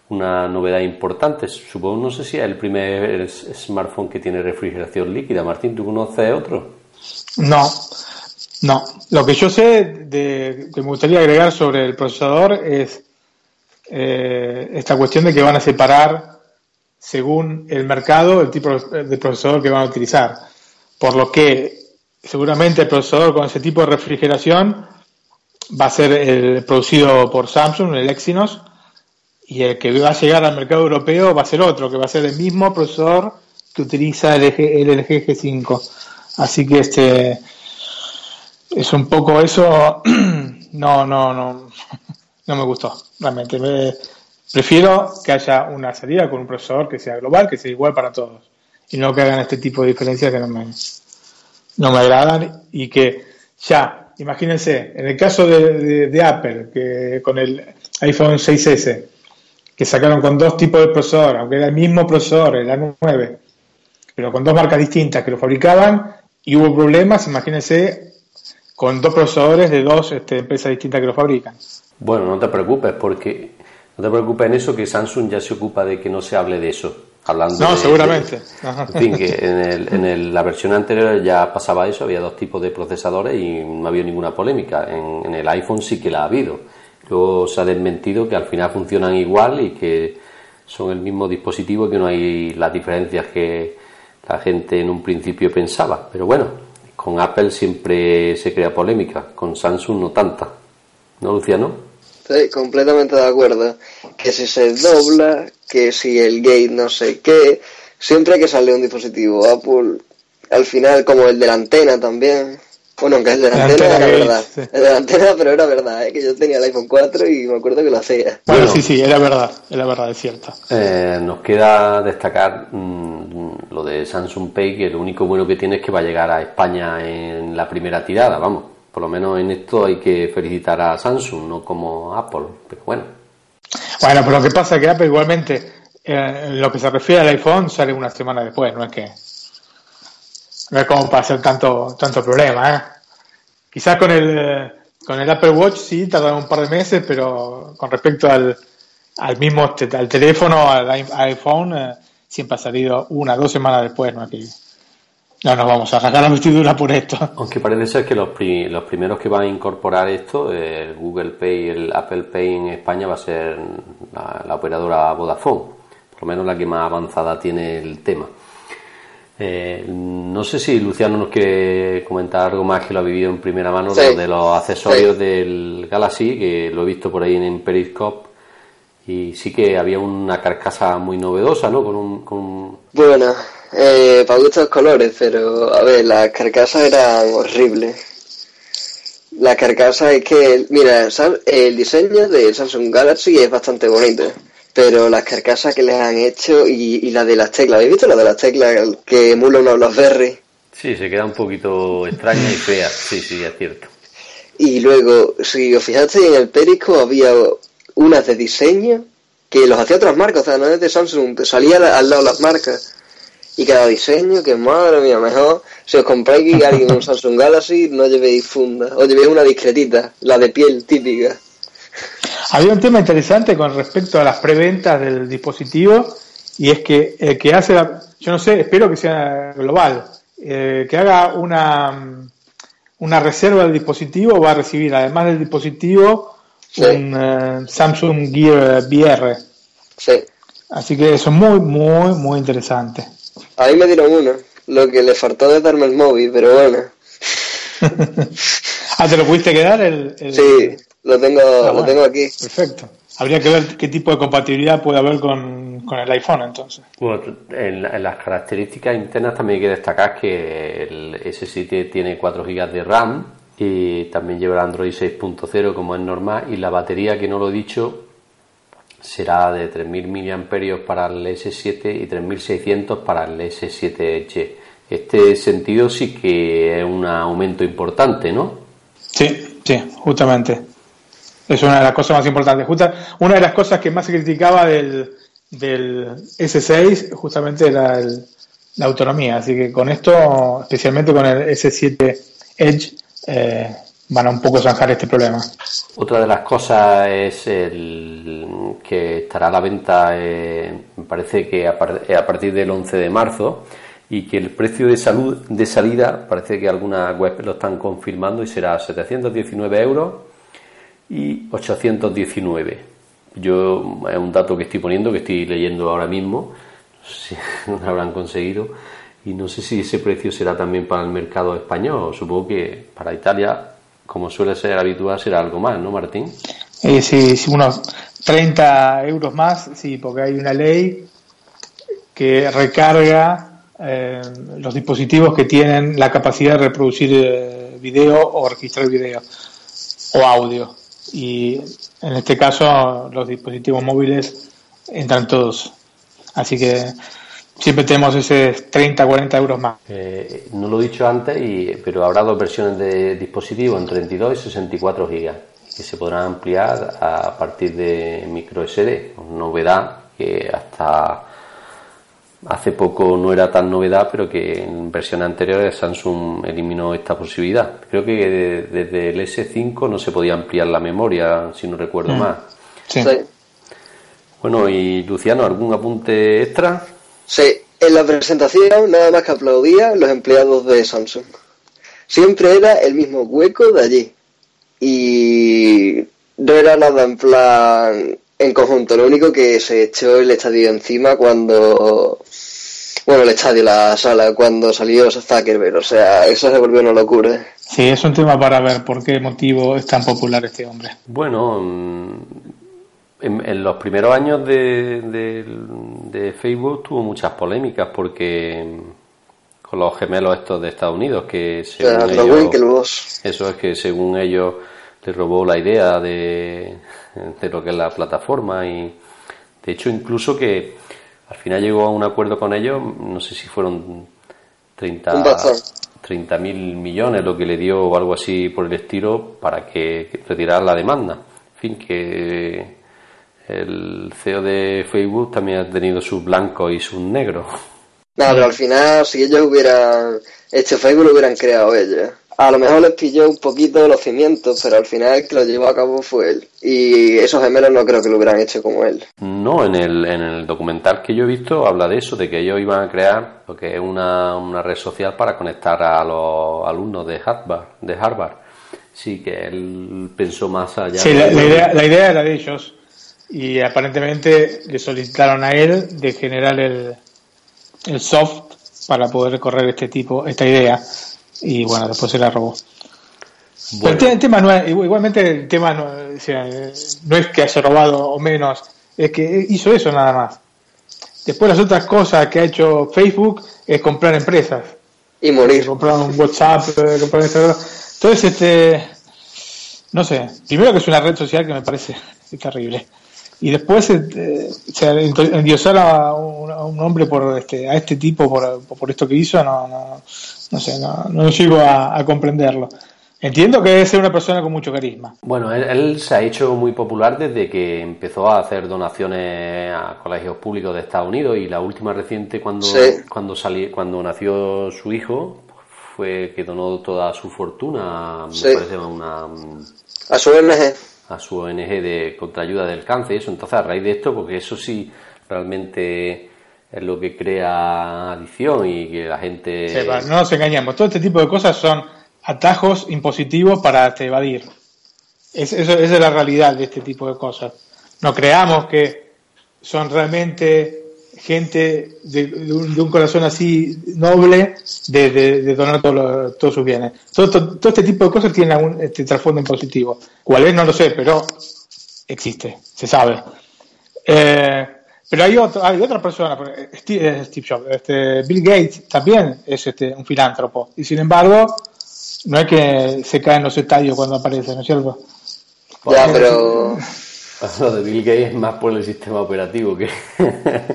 una novedad importante. Supongo, no sé si es el primer smartphone que tiene refrigeración líquida. Martín, ¿tú conoces otro? No, no. Lo que yo sé de, que me gustaría agregar sobre el procesador es eh, esta cuestión de que van a separar según el mercado el tipo de procesador que van a utilizar. por lo que seguramente el procesador con ese tipo de refrigeración va a ser el producido por Samsung, el Exynos, y el que va a llegar al mercado europeo va a ser otro, que va a ser el mismo procesador que utiliza el, LG G5. Así que este es un poco eso. no, no, no, no me gustó, realmente. Prefiero que haya una salida con un procesador que sea global, que sea igual para todos, y no que hagan este tipo de diferencias que no me, no me agradan y que ya, imagínense, en el caso de, Apple, que con el iPhone 6S, que sacaron con dos tipos de procesador, aunque era el mismo procesador, el A9, pero con dos marcas distintas que lo fabricaban y hubo problemas, imagínense, con dos procesadores de dos este, empresas distintas que lo fabrican. Bueno, no te preocupes, porque no te preocupes en eso, que Samsung ya se ocupa de que no se hable de eso. Hablando no, seguramente. en fin, que en, el, la versión anterior ya pasaba eso, había dos tipos de procesadores y no había ninguna polémica. En, en el iPhone sí que la ha habido. Luego se ha desmentido que al final funcionan igual y que son el mismo dispositivo y que no hay las diferencias que la gente en un principio pensaba. Pero bueno, con Apple siempre se crea polémica, con Samsung no tanta. ¿No, Luciano? Estoy completamente de acuerdo. Que si se dobla, que si el gate no sé qué, siempre que sale un dispositivo Apple, al final como el de la antena también, bueno, aunque el de la, antena, era verdad. El de la antena, pero era verdad, ¿eh? que yo tenía el iPhone 4 y me acuerdo que lo hacía. Bueno, sí, sí, era verdad, era verdad, es cierto. Eh, nos queda destacar mm, lo de Samsung Pay, que lo único bueno que tiene es que va a llegar a España en la primera tirada, vamos. Por lo menos en esto hay que felicitar a Samsung, no como Apple, pero bueno. Bueno, pero lo que pasa es que Apple igualmente, eh, lo que se refiere al iPhone, sale una semana después, no es que no es como para hacer tanto, tanto problema, ¿eh? Quizás con el, con el Apple Watch sí tarda un par de meses, pero con respecto al, al mismo al teléfono, al iPhone, eh, siempre ha salido una, dos semanas después, ¿no? Aquí no nos vamos a sacar la vestidura por esto. Aunque parece ser que los, los primeros que van a incorporar esto, el Google Pay y el Apple Pay en España va a ser la, la operadora Vodafone, por lo menos la que más avanzada tiene el tema. Eh, no sé si Luciano nos quiere comentar algo más que lo ha vivido en primera mano de los accesorios del Galaxy, que lo he visto por ahí en Periscope. Y sí que había una carcasa muy novedosa, ¿no? Con un, con... Bueno, eh, para gustos colores, pero a ver, las carcasas eran horribles. La carcasa es que, mira, el diseño de Samsung Galaxy es bastante bonito pero las carcasas que les han hecho y, y la de las teclas, ¿habéis visto la de las teclas que emula los BlackBerry? Sí, se queda un poquito extraña y fea, sí, sí, es cierto. Y luego, si os fijaste en el Perico, había unas de diseño que los hacía otras marcas, o sea, no es de Samsung, salía al lado las marcas. Y cada diseño, que madre mía, mejor, si os compráis alguien un Samsung Galaxy, no llevéis funda, o llevéis una discretita, la de piel típica. Había un tema interesante con respecto a las preventas del dispositivo y es que el que hace, yo no sé, espero que sea global, eh, que haga una, una reserva del dispositivo va a recibir además del dispositivo un eh, Samsung Gear VR. Sí. Así que eso es muy, muy, muy interesante. A mí me dieron uno, lo que le faltó de darme el móvil, pero bueno. ah, ¿te lo pudiste quedar? El, Sí, lo tengo, ah, lo tengo aquí. Perfecto. Habría que ver qué tipo de compatibilidad puede haber con, el iPhone entonces. Bueno, en, las características internas también hay que destacar que el S7 tiene 4 GB de RAM y también lleva Android 6.0 como es normal y la batería que no lo he dicho será de 3.000 mAh para el S7 y 3.600 para el S7 Edge. Este sentido sí que es un aumento importante, ¿no? Sí, sí, justamente. Es una de las cosas más importantes. Justa, una de las cosas que más se criticaba del, del S6 justamente era la autonomía. Así que con esto, especialmente con el S7 Edge, eh, van a un poco zanjar este problema. Otra de las cosas es el que estará a la venta, eh, me parece que a, a, partir del 11 de marzo, y que el precio de, salud, de salida, parece que algunas webs lo están confirmando, y será 719 euros y 819. Yo es un dato que estoy poniendo, que estoy leyendo ahora mismo, no sé si lo habrán conseguido, Y no sé si ese precio será también para el mercado español. Supongo que para Italia, como suele ser habitual, será algo más, ¿no, Martín? Eh, sí, sí, unos 30 euros más, sí, porque hay una ley que recarga eh, los dispositivos que tienen la capacidad de reproducir eh, video o registrar video o audio. Y en este caso los dispositivos móviles entran todos. Así que siempre tenemos ese 30, 40 euros más. Eh, no lo he dicho antes, y, pero habrá dos versiones de dispositivo en 32 y 64 gigas que se podrán ampliar a partir de micro SD. Novedad que hasta hace poco no era tan novedad, pero que en versiones anteriores Samsung eliminó esta posibilidad. Creo que desde el S5 no se podía ampliar la memoria, si no recuerdo mm. mal. Sí. Bueno, y Luciano, ¿algún apunte extra? Sí, en la presentación nada más que aplaudía los empleados de Samsung. Siempre era el mismo hueco de allí. Y no era nada en plan en conjunto. Lo único que se echó el estadio encima cuando. Bueno, el estadio, la sala, cuando salió Zuckerberg. O sea, eso se volvió una locura. Sí, es un tema para ver por qué motivo es tan popular este hombre. Bueno, en, los primeros años de, de, Facebook tuvo muchas polémicas porque con los gemelos estos de Estados Unidos que según ellos, eso es que según ellos le robó la idea de, de lo que es la plataforma y de hecho incluso que al final llegó a un acuerdo con ellos, no sé si fueron 30 30 mil millones lo que le dio o algo así por el estilo para que, que retirara la demanda. En fin, que el CEO de Facebook también ha tenido sus blancos y sus negros. No, pero al final, si ellos hubieran hecho Facebook, lo hubieran creado ellos a lo mejor les pilló un poquito los cimientos, pero al final el que lo llevó a cabo fue él. Y esos gemelos no creo que lo hubieran hecho como él. No, en el, en el documental que yo he visto habla de eso, de que ellos iban a crear lo que es una, una red social para conectar a los alumnos de Harvard. De Harvard. Sí, que él pensó más allá. Sí, la, idea, la idea era de ellos. Y aparentemente le solicitaron a él de generar el, el soft para poder correr este tipo, esta idea y bueno, después se la robó. Pero el, tema no es, igualmente el tema no, no es que haya robado o menos, es que hizo eso nada más. Después las otras cosas que ha hecho Facebook es comprar empresas. Y morir. Comprar un WhatsApp, eh, comprar Instagram. Entonces, este, no sé, primero que es una red social que me parece terrible. Y después eh, endiosar a un, a un, hombre por este, a este tipo por, por esto que hizo, no, no, no sé, no, no llego a, comprenderlo. Entiendo que es una persona con mucho carisma. Bueno, él, se ha hecho muy popular desde que empezó a hacer donaciones a colegios públicos de Estados Unidos y la última reciente cuando, cuando, salí, cuando nació su hijo fue que donó toda su fortuna, me parece a una... A su ONG. A su ONG de contraayuda del cáncer eso. Entonces, a raíz de esto, porque eso sí realmente es lo que crea adicción y que la gente... no nos engañamos, todo este tipo de cosas son atajos impositivos para evadir. Es, esa es la realidad de este tipo de cosas. No creamos que son realmente gente de, un, corazón así noble de, donar todos sus bienes. Todo, este tipo de cosas tienen un este trasfondo positivo. ¿Cuál es? No lo sé, pero existe, se sabe. Eh, pero hay, otro, hay otra persona, Steve, Steve Jobs, este, Bill Gates también es este, un filántropo. Y sin embargo, no es que se caen los estadios cuando aparece, ¿no es cierto? Ya, pero... Lo de Bill Gates es más por el sistema operativo que...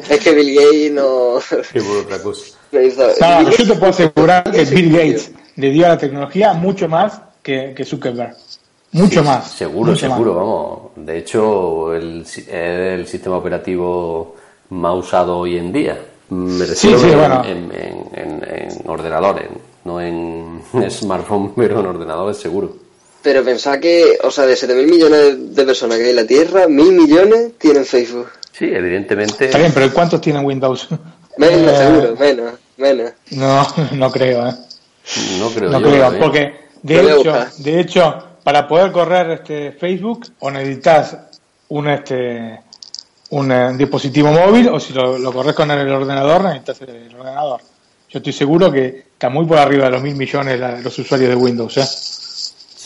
es que Bill Gates no... que por otra cosa. No, yo te puedo asegurar que Bill Gates le dio a la tecnología mucho más que, que Zuckerberg. Mucho más. Seguro, seguro, vamos. De hecho, el, es el sistema operativo más usado hoy en día. Me refiero en, en, ordenadores, no en smartphone, pero en ordenadores seguro. Pero pensá que, o sea, de 7.000 millones de personas que hay en la Tierra, 1.000 millones tienen Facebook. Sí, evidentemente. Está bien, pero ¿cuántos tienen Windows? Menos, eh, seguro, menos, menos. No, no creo, ¿eh? No creo No creo, ¿eh? porque de hecho, de hecho, para poder correr este Facebook o necesitas un este un, eh, dispositivo móvil o si lo, lo, corres con el ordenador necesitas el ordenador. yo estoy seguro que está muy por arriba de los mil millones la- los usuarios de Windows. ¿eh?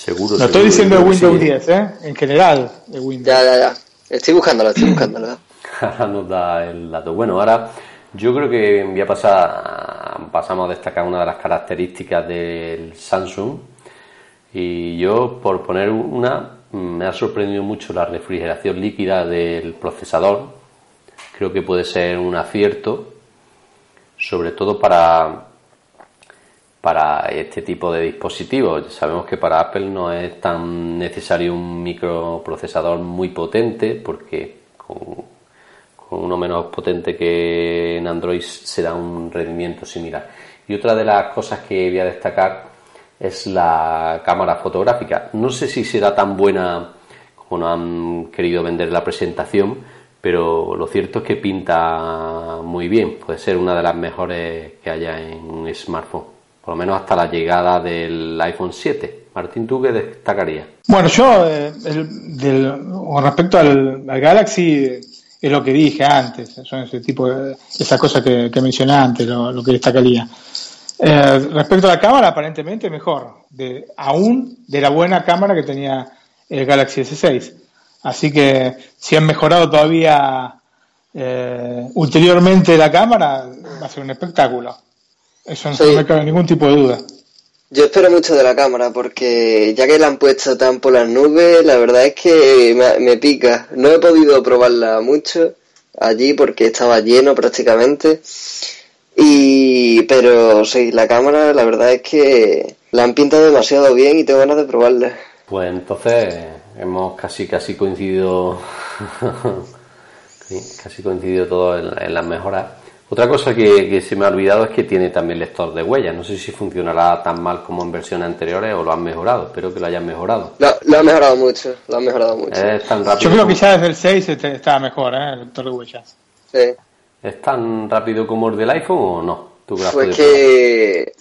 Seguro. No estoy seguro, diciendo de Windows sí. 10, ¿eh? en general de Windows. Ya, ya, ya. Estoy buscándola, estoy buscándola. Ahora nos da el dato. Bueno, ahora yo creo que voy a pasar, pasamos a destacar una de las características del Samsung. Y yo, por poner una, me ha sorprendido mucho la refrigeración líquida del procesador. Creo que puede ser un acierto, sobre todo para, para este tipo de dispositivos. Sabemos que para Apple no es tan necesario un microprocesador muy potente porque con, uno menos potente que en Android se da un rendimiento similar. Y otra de las cosas que voy a destacar es la cámara fotográfica. No sé si será tan buena como nos han querido vender la presentación, pero lo cierto es que pinta muy bien. Puede ser una de las mejores que haya en un smartphone, por lo menos hasta la llegada del iPhone 7. Martín, ¿tú qué destacarías? Bueno, yo, eh, con respecto al, al Galaxy, eh, es lo que dije antes, son ese tipo de, esas cosas que, mencioné antes, lo, que destacaría. Eh, respecto a la cámara, aparentemente mejor, aún de la buena cámara que tenía el Galaxy S6. Así que si han mejorado todavía eh, ulteriormente la cámara, va a ser un espectáculo. Eso no, Sí. no me cabe ningún tipo de duda. Yo espero mucho de la cámara porque ya que la han puesto tan por las nubes, la verdad es que me, me pica. No he podido probarla mucho allí porque estaba lleno prácticamente. Y pero sí, la cámara la verdad es que la han pintado demasiado bien y tengo ganas de probarla. Pues entonces hemos casi casi coincidido sí, casi coincidido todos en, en las mejoras. Otra cosa que, que se me ha olvidado es que tiene también lector de huellas. No sé si funcionará tan mal como en versiones anteriores o lo han mejorado. Espero que lo hayan mejorado. Lo, lo han mejorado mucho, lo han mejorado mucho. Es tan rápido. Yo creo que como- ya desde el 6 este- estaba mejor, ¿eh? el lector de huellas. Sí. ¿Es tan rápido como el del iPhone o no? ¿Tú Pues que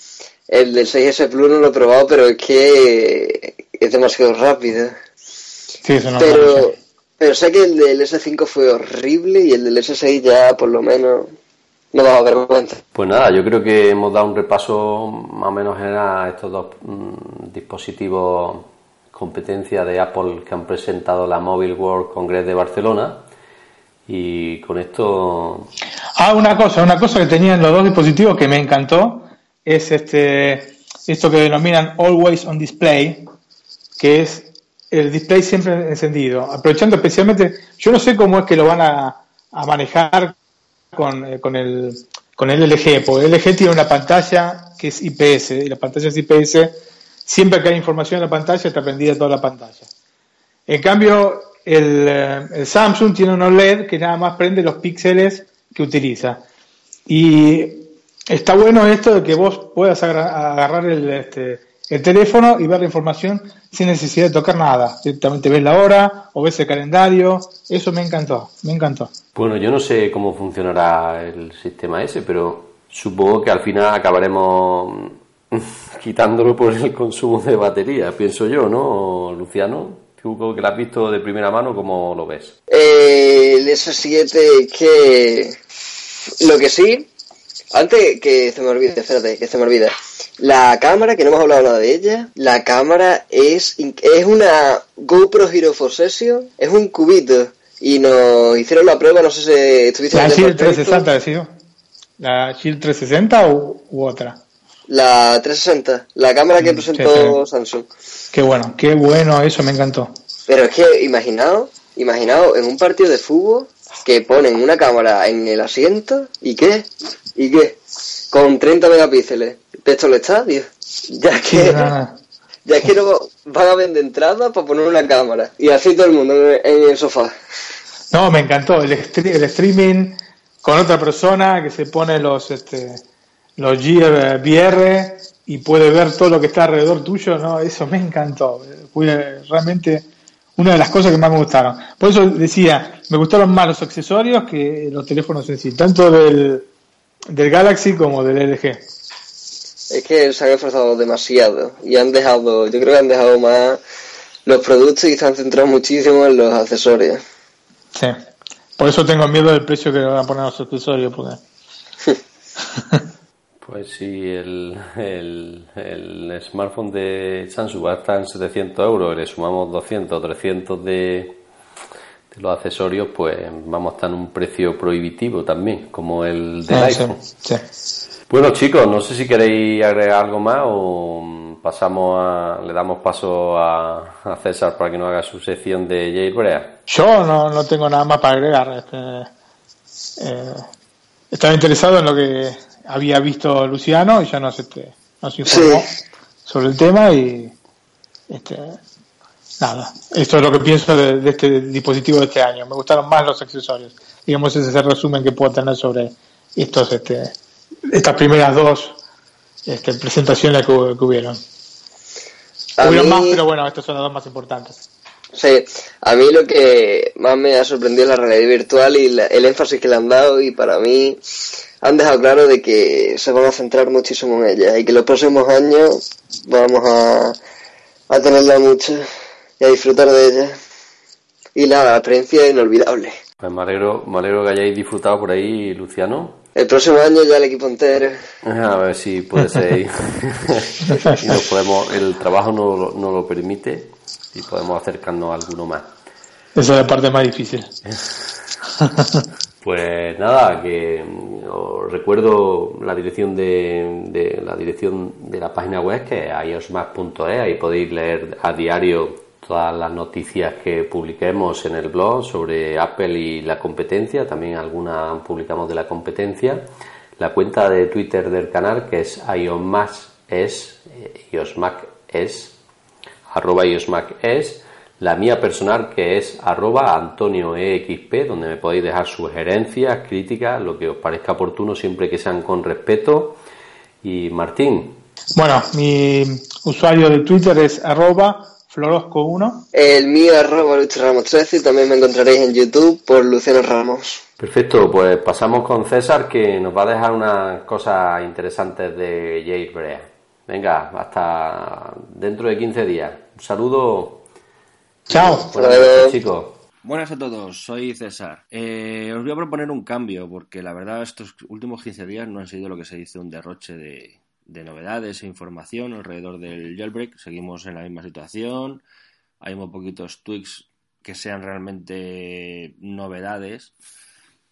el del 6S Plus no lo he probado, pero es que es demasiado rápido. Sí, eso no Pero, pero sé que el del S5 fue horrible y el del S6 ya por lo menos no daba vergüenza. Pues nada, yo creo que hemos dado un repaso más o menos general a estos dos mm, dispositivos competencia de Apple que han presentado la Mobile World Congress de Barcelona. Y con esto, Ah, una cosa, una cosa que tenían los dos dispositivos que me encantó es este esto que denominan Always on Display, que es el display siempre encendido. Aprovechando especialmente, yo no sé cómo es que lo van a, a manejar con, eh, con, el, con el LG, porque el LG tiene una pantalla que es IPS, y la pantalla es IPS, siempre que hay información en la pantalla está prendida toda la pantalla. En cambio, el, eh, Samsung tiene un OLED que nada más prende los píxeles que utiliza. Y está bueno esto de que vos puedas agarrar el, este, el teléfono y ver la información sin necesidad de tocar nada. Directamente ves la hora o ves el calendario. Eso me encantó, me encantó. bueno, yo no sé cómo funcionará el sistema ese, pero supongo que al final acabaremos quitándolo por el consumo de batería, pienso yo, ¿no, Luciano? Tú que lo has visto de primera mano, ¿cómo lo ves? Eh, el S7 que lo que sí, antes que se me olvide, espérate, que se me olvida. La cámara, que no hemos hablado nada de ella, la cámara es, es una GoPro Hero 4 Session, es un cubito. Y nos hicieron la prueba, no sé si estuviste ¿La Shield departamento. 360 decido? ¿La Shield 360 u, u otra? La 360, la cámara que Mm, presentó sí, Samsung. Qué bueno, qué bueno, eso me encantó. Pero es que imaginaos, imaginaos en un partido de fútbol que ponen una cámara en el asiento y qué, y qué, con 30 megapíxeles. De esto el estadio. Ya es Sí, que, ya que no van a vender entradas para poner una cámara. Y así todo el mundo en el sofá. No, me encantó el, el streaming con otra persona que se pone los este, los VR y puede ver todo lo que está alrededor tuyo, no, eso me encantó. Fue realmente una de las cosas que más me gustaron. Por eso decía, me gustaron más los accesorios que los teléfonos en sí, tanto del, del Galaxy como del LG. Es que se han esforzado demasiado y han dejado, yo creo que han dejado más los productos y se han centrado muchísimo en los accesorios. Sí. Por eso tengo miedo del precio que le van a poner a los accesorios, porque Pues si el, el, el smartphone de Samsung está en 700 euros y le sumamos 200 o 300 de, de los accesorios, pues vamos a estar en un precio prohibitivo también, como el del Ah, iPhone. sí, sí. Bueno chicos, no sé si queréis agregar algo más o pasamos a, le damos paso a, a César para que nos haga su sección de Jailbreak. Yo no, no tengo nada más para agregar. Este, eh, estaba interesado en lo que había visto Luciano y ya nos, este, nos informó Sí. sobre el tema y este, nada, esto es lo que pienso de, de este dispositivo de este año. Me gustaron más los accesorios. Digamos, ese es el resumen que puedo tener sobre estos, este, estas primeras dos este, presentaciones que, que hubieron. A Hubieron mí- más, pero bueno, estas son las dos más importantes. Sí, a mí lo que más me ha sorprendido es la realidad virtual y la- el énfasis que le han dado y para mí han dejado claro de que se van a centrar muchísimo en ella y que los próximos años vamos a, a tenerla mucho y a disfrutar de ella. Y nada, la experiencia es inolvidable. Pues me alegro, me alegro que hayáis disfrutado por ahí, Luciano. El próximo año ya el equipo entero. A ver si puede ser. y nos podemos, el trabajo no, no lo permite y podemos acercarnos a alguno más. Esa es la parte más difícil. Pues nada, que mm, os recuerdo la dirección de, de la dirección de la página web que es iosmac.es, ahí podéis leer a diario todas las noticias que publiquemos en el blog sobre Apple y la competencia, también algunas publicamos de la competencia. La cuenta de Twitter del canal que es iosmac es, eh, iosmac es, arroba iosmac es, la mía personal que es arroba antonioexp, donde me podéis dejar sugerencias, críticas, lo que os parezca oportuno, siempre que sean con respeto. Y Martín, Bueno, mi usuario de Twitter es arroba florosco1. El mío arroba Lucho Ramos 13 y también me encontraréis en YouTube por Luciano Ramos. perfecto, pues pasamos con César que nos va a dejar unas cosas interesantes de Jailbreak. Venga, hasta dentro de 15 días. Un saludo. Chao. Buenas Hasta luego. noches, chicos. Buenas a todos, soy César. Eh, os voy a proponer un cambio porque la verdad estos últimos 15 días no han sido lo que se dice un derroche de, de novedades e información alrededor del jailbreak. Seguimos en la misma situación. Hay muy poquitos tweaks que sean realmente novedades.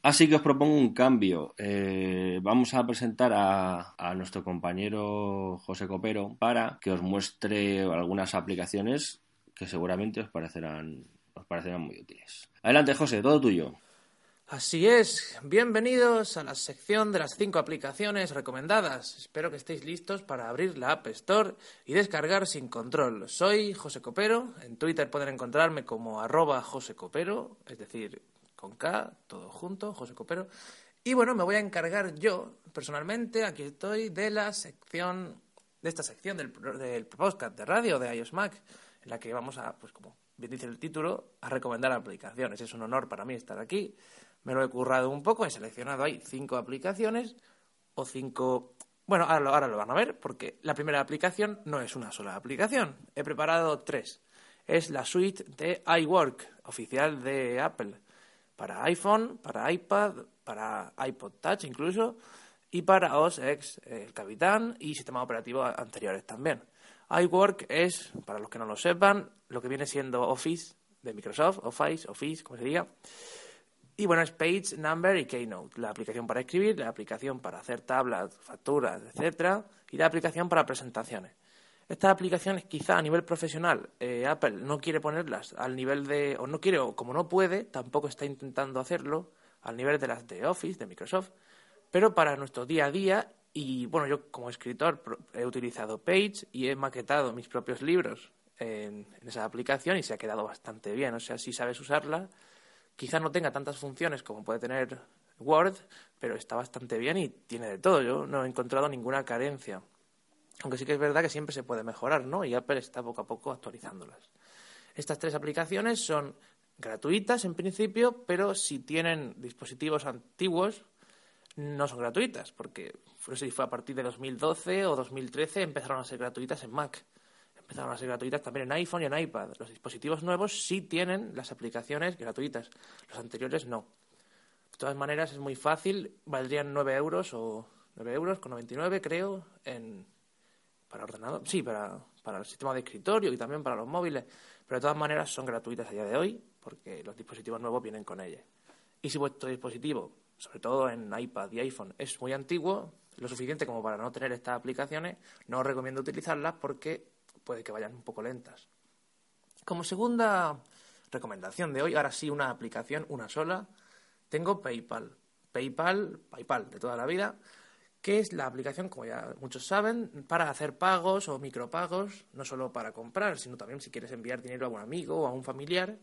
Así que os propongo un cambio. Eh, vamos a presentar a, a nuestro compañero José Copero para que os muestre algunas aplicaciones que seguramente os parecerán, os parecerán muy útiles. Adelante, José, todo tuyo. Así es, bienvenidos a la sección de las 5 aplicaciones recomendadas. Espero que estéis listos para abrir la App Store y descargar sin control. Soy José Copero, en Twitter pueden encontrarme como arroba José Copero, es decir, con K, todo junto, José Copero. Y bueno, me voy a encargar yo, personalmente, aquí estoy, de la sección, de esta sección del, del podcast de radio de iOS Mac, en la que vamos a, pues como bien dice el título, a recomendar aplicaciones. Es un honor para mí estar aquí. Me lo he currado un poco, he seleccionado ahí cinco aplicaciones o cinco... Bueno, ahora ahora lo van a ver porque la primera aplicación no es una sola aplicación. He preparado tres. Es la suite de iWork, oficial de Apple, para iPhone, para iPad, para iPod Touch incluso, y para OS X, eh, el Capitán y sistema operativo a- anteriores también. iWork es, para los que no lo sepan, lo que viene siendo Office de Microsoft, Office, Office, como se diga. Y bueno, es Page, Number y Keynote. La aplicación para escribir, la aplicación para hacer tablas, facturas, etcétera, y la aplicación para presentaciones. Estas aplicaciones, quizá a nivel profesional, eh, Apple no quiere ponerlas al nivel de, o no quiere, o como no puede, tampoco está intentando hacerlo al nivel de las de Office, de Microsoft, pero para nuestro día a día, y bueno, yo como escritor he utilizado Page y he maquetado mis propios libros en, en esa aplicación y se ha quedado bastante bien. O sea, si sabes usarla, quizá no tenga tantas funciones como puede tener Word, pero está bastante bien y tiene de todo. Yo no he encontrado ninguna carencia. Aunque sí que es verdad que siempre se puede mejorar, ¿no? Y Apple está poco a poco actualizándolas. Estas tres aplicaciones son gratuitas en principio, pero si tienen dispositivos antiguos, no son gratuitas, porque no sé si fue a partir de 2012 o 2013 empezaron a ser gratuitas en Mac. Empezaron a ser gratuitas también en iPhone y en iPad. Los dispositivos nuevos sí tienen las aplicaciones gratuitas, los anteriores no. De todas maneras es muy fácil, valdrían 9 euros o 9 euros con 99 creo, en, para ordenador, sí, para, para el sistema de escritorio y también para los móviles, pero de todas maneras son gratuitas a día de hoy porque los dispositivos nuevos vienen con ellas. Y si vuestro dispositivo, sobre todo en iPad y iPhone, es muy antiguo, lo suficiente como para no tener estas aplicaciones, no os recomiendo utilizarlas porque puede que vayan un poco lentas. Como segunda recomendación de hoy, ahora sí una aplicación, una sola, tengo PayPal. PayPal, PayPal de toda la vida, que es la aplicación, como ya muchos saben, para hacer pagos o micropagos, no solo para comprar, sino también si quieres enviar dinero a un amigo o a un familiar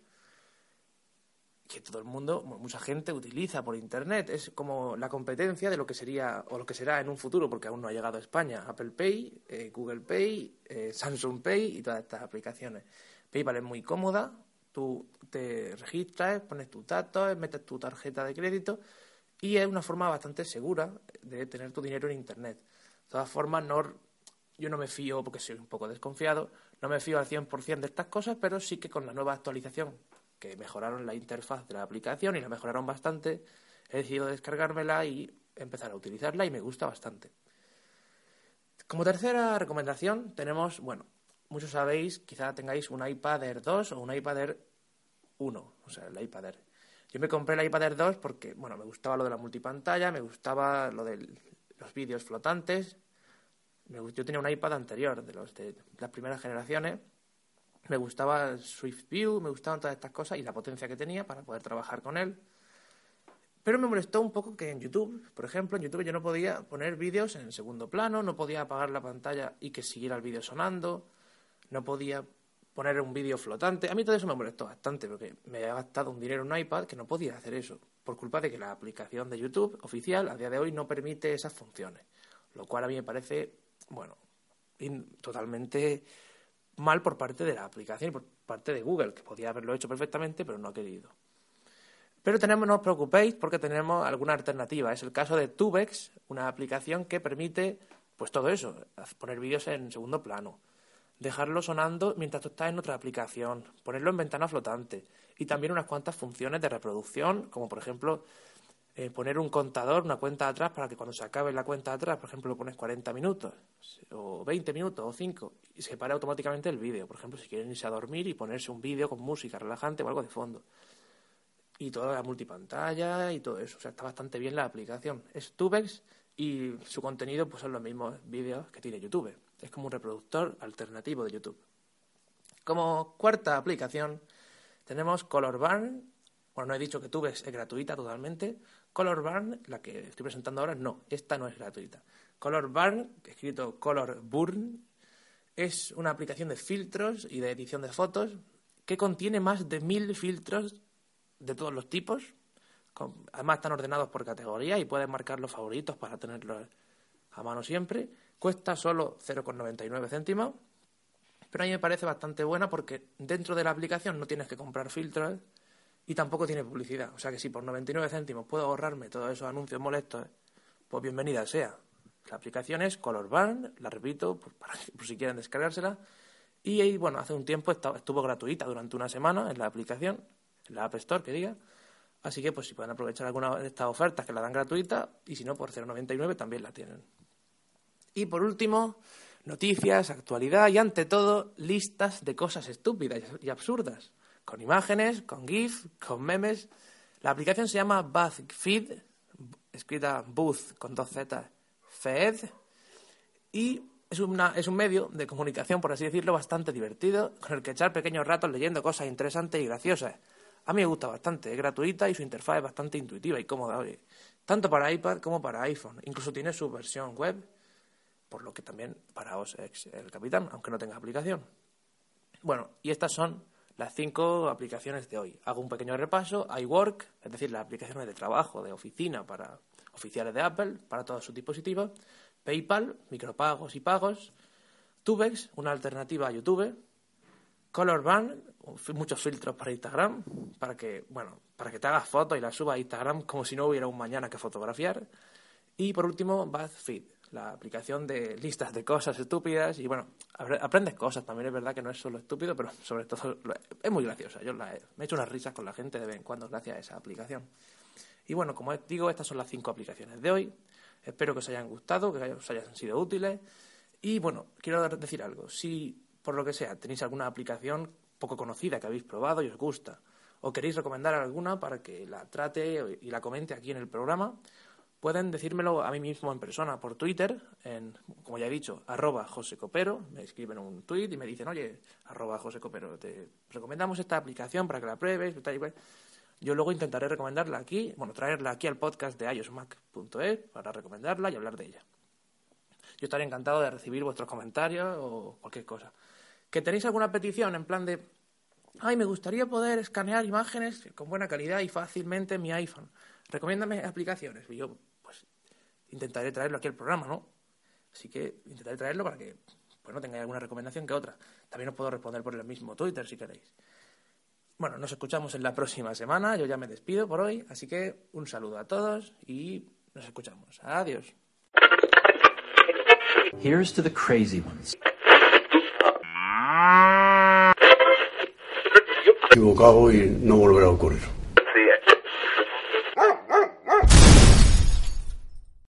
que todo el mundo, mucha gente utiliza por Internet. Es como la competencia de lo que sería o lo que será en un futuro, porque aún no ha llegado a España, Apple Pay, eh, Google Pay, eh, Samsung Pay y todas estas aplicaciones. PayPal es muy cómoda, tú te registras, pones tus datos, metes tu tarjeta de crédito y es una forma bastante segura de tener tu dinero en Internet. De todas formas, no, yo no me fío, porque soy un poco desconfiado, no me fío al 100% de estas cosas, pero sí que con la nueva actualización que mejoraron la interfaz de la aplicación y la mejoraron bastante, he decidido descargármela y empezar a utilizarla y me gusta bastante. Como tercera recomendación tenemos, bueno, muchos sabéis, quizá tengáis un iPad Air 2 o un iPad Air 1, o sea, el iPad Air. Yo me compré el iPad Air 2 porque, bueno, me gustaba lo de la multipantalla, me gustaba lo de los vídeos flotantes. yo tenía un iPad anterior, de los de las primeras generaciones, me gustaba Swift View, me gustaban todas estas cosas y la potencia que tenía para poder trabajar con él. Pero me molestó un poco que en YouTube, por ejemplo, en YouTube yo no podía poner vídeos en segundo plano, no podía apagar la pantalla y que siguiera el vídeo sonando, no podía poner un vídeo flotante. A mí todo eso me molestó bastante porque me había gastado un dinero en un iPad que no podía hacer eso, por culpa de que la aplicación de YouTube oficial a día de hoy no permite esas funciones, lo cual a mí me parece, bueno, totalmente mal por parte de la aplicación y por parte de Google, que podía haberlo hecho perfectamente, pero no ha querido. Pero tenemos, no os preocupéis porque tenemos alguna alternativa. Es el caso de Tubex, una aplicación que permite pues todo eso, poner vídeos en segundo plano, dejarlo sonando mientras tú estás en otra aplicación, ponerlo en ventana flotante y también unas cuantas funciones de reproducción, como por ejemplo eh, poner un contador, una cuenta atrás, para que cuando se acabe la cuenta atrás, por ejemplo, lo pones 40 minutos, o 20 minutos, o 5, y se para automáticamente el vídeo. Por ejemplo, si quieren irse a dormir y ponerse un vídeo con música relajante o algo de fondo. Y toda la multipantalla y todo eso. O sea, está bastante bien la aplicación. Es Tubex y su contenido pues son los mismos vídeos que tiene YouTube. Es como un reproductor alternativo de YouTube. Como cuarta aplicación tenemos Color Barn. Bueno, no he dicho que Tubex es gratuita totalmente. Color Barn, la que estoy presentando ahora, no, esta no es gratuita. Color Barn, escrito Color Burn, es una aplicación de filtros y de edición de fotos que contiene más de mil filtros de todos los tipos. Además están ordenados por categoría y puedes marcar los favoritos para tenerlos a mano siempre. Cuesta solo 0,99 céntimos, pero a mí me parece bastante buena porque dentro de la aplicación no tienes que comprar filtros y tampoco tiene publicidad. O sea que si por 99 céntimos puedo ahorrarme todos esos anuncios molestos, pues bienvenida sea. La aplicación es Color Barn, la repito, pues para, por si quieren descargársela. Y bueno, hace un tiempo estuvo gratuita durante una semana en la aplicación, en la App Store, que diga. Así que pues si pueden aprovechar alguna de estas ofertas que la dan gratuita y si no por 0,99 también la tienen. Y por último, noticias, actualidad y ante todo listas de cosas estúpidas y absurdas con imágenes, con GIF, con memes. La aplicación se llama BuzzFeed, escrita Buzz con dos Z, Fed, y es, una, es un medio de comunicación, por así decirlo, bastante divertido, con el que echar pequeños ratos leyendo cosas interesantes y graciosas. A mí me gusta bastante, es gratuita y su interfaz es bastante intuitiva y cómoda, tanto para iPad como para iPhone. Incluso tiene su versión web, por lo que también para OS X el Capitán, aunque no tenga aplicación. Bueno, y estas son las cinco aplicaciones de hoy. Hago un pequeño repaso. iWork, es decir, las aplicaciones de trabajo, de oficina para oficiales de Apple, para todos sus dispositivos. PayPal, micropagos y pagos. Tubex, una alternativa a YouTube. Colorband, muchos filtros para Instagram, para que, bueno, para que te hagas fotos y las subas a Instagram como si no hubiera un mañana que fotografiar. Y por último, BuzzFeed, la aplicación de listas de cosas estúpidas y bueno, aprendes cosas, también es verdad que no es solo estúpido, pero sobre todo es muy graciosa. Yo la me he hecho unas risas con la gente de vez en cuando gracias a esa aplicación. Y bueno, como digo, estas son las cinco aplicaciones de hoy. Espero que os hayan gustado, que os hayan sido útiles. Y bueno, quiero decir algo. Si por lo que sea tenéis alguna aplicación poco conocida que habéis probado y os gusta, o queréis recomendar alguna para que la trate y la comente aquí en el programa, pueden decírmelo a mí mismo en persona por Twitter, en, como ya he dicho, arroba José Copero, me escriben un tweet y me dicen, oye, arroba José Copero, te recomendamos esta aplicación para que la pruebes, Yo luego intentaré recomendarla aquí, bueno, traerla aquí al podcast de iosmac.es para recomendarla y hablar de ella. Yo estaré encantado de recibir vuestros comentarios o cualquier cosa. ¿Que tenéis alguna petición en plan de, ay, me gustaría poder escanear imágenes con buena calidad y fácilmente en mi iPhone? Recomiéndame aplicaciones. Intentaré traerlo aquí al programa, ¿no? Así que intentaré traerlo para que, pues, no tengáis alguna recomendación que otra. También os puedo responder por el mismo Twitter si queréis. Bueno, nos escuchamos en la próxima semana. Yo ya me despido por hoy. Así que un saludo a todos y nos escuchamos. Adiós. Here's to the crazy ones. Equivocado y no volverá a ocurrir.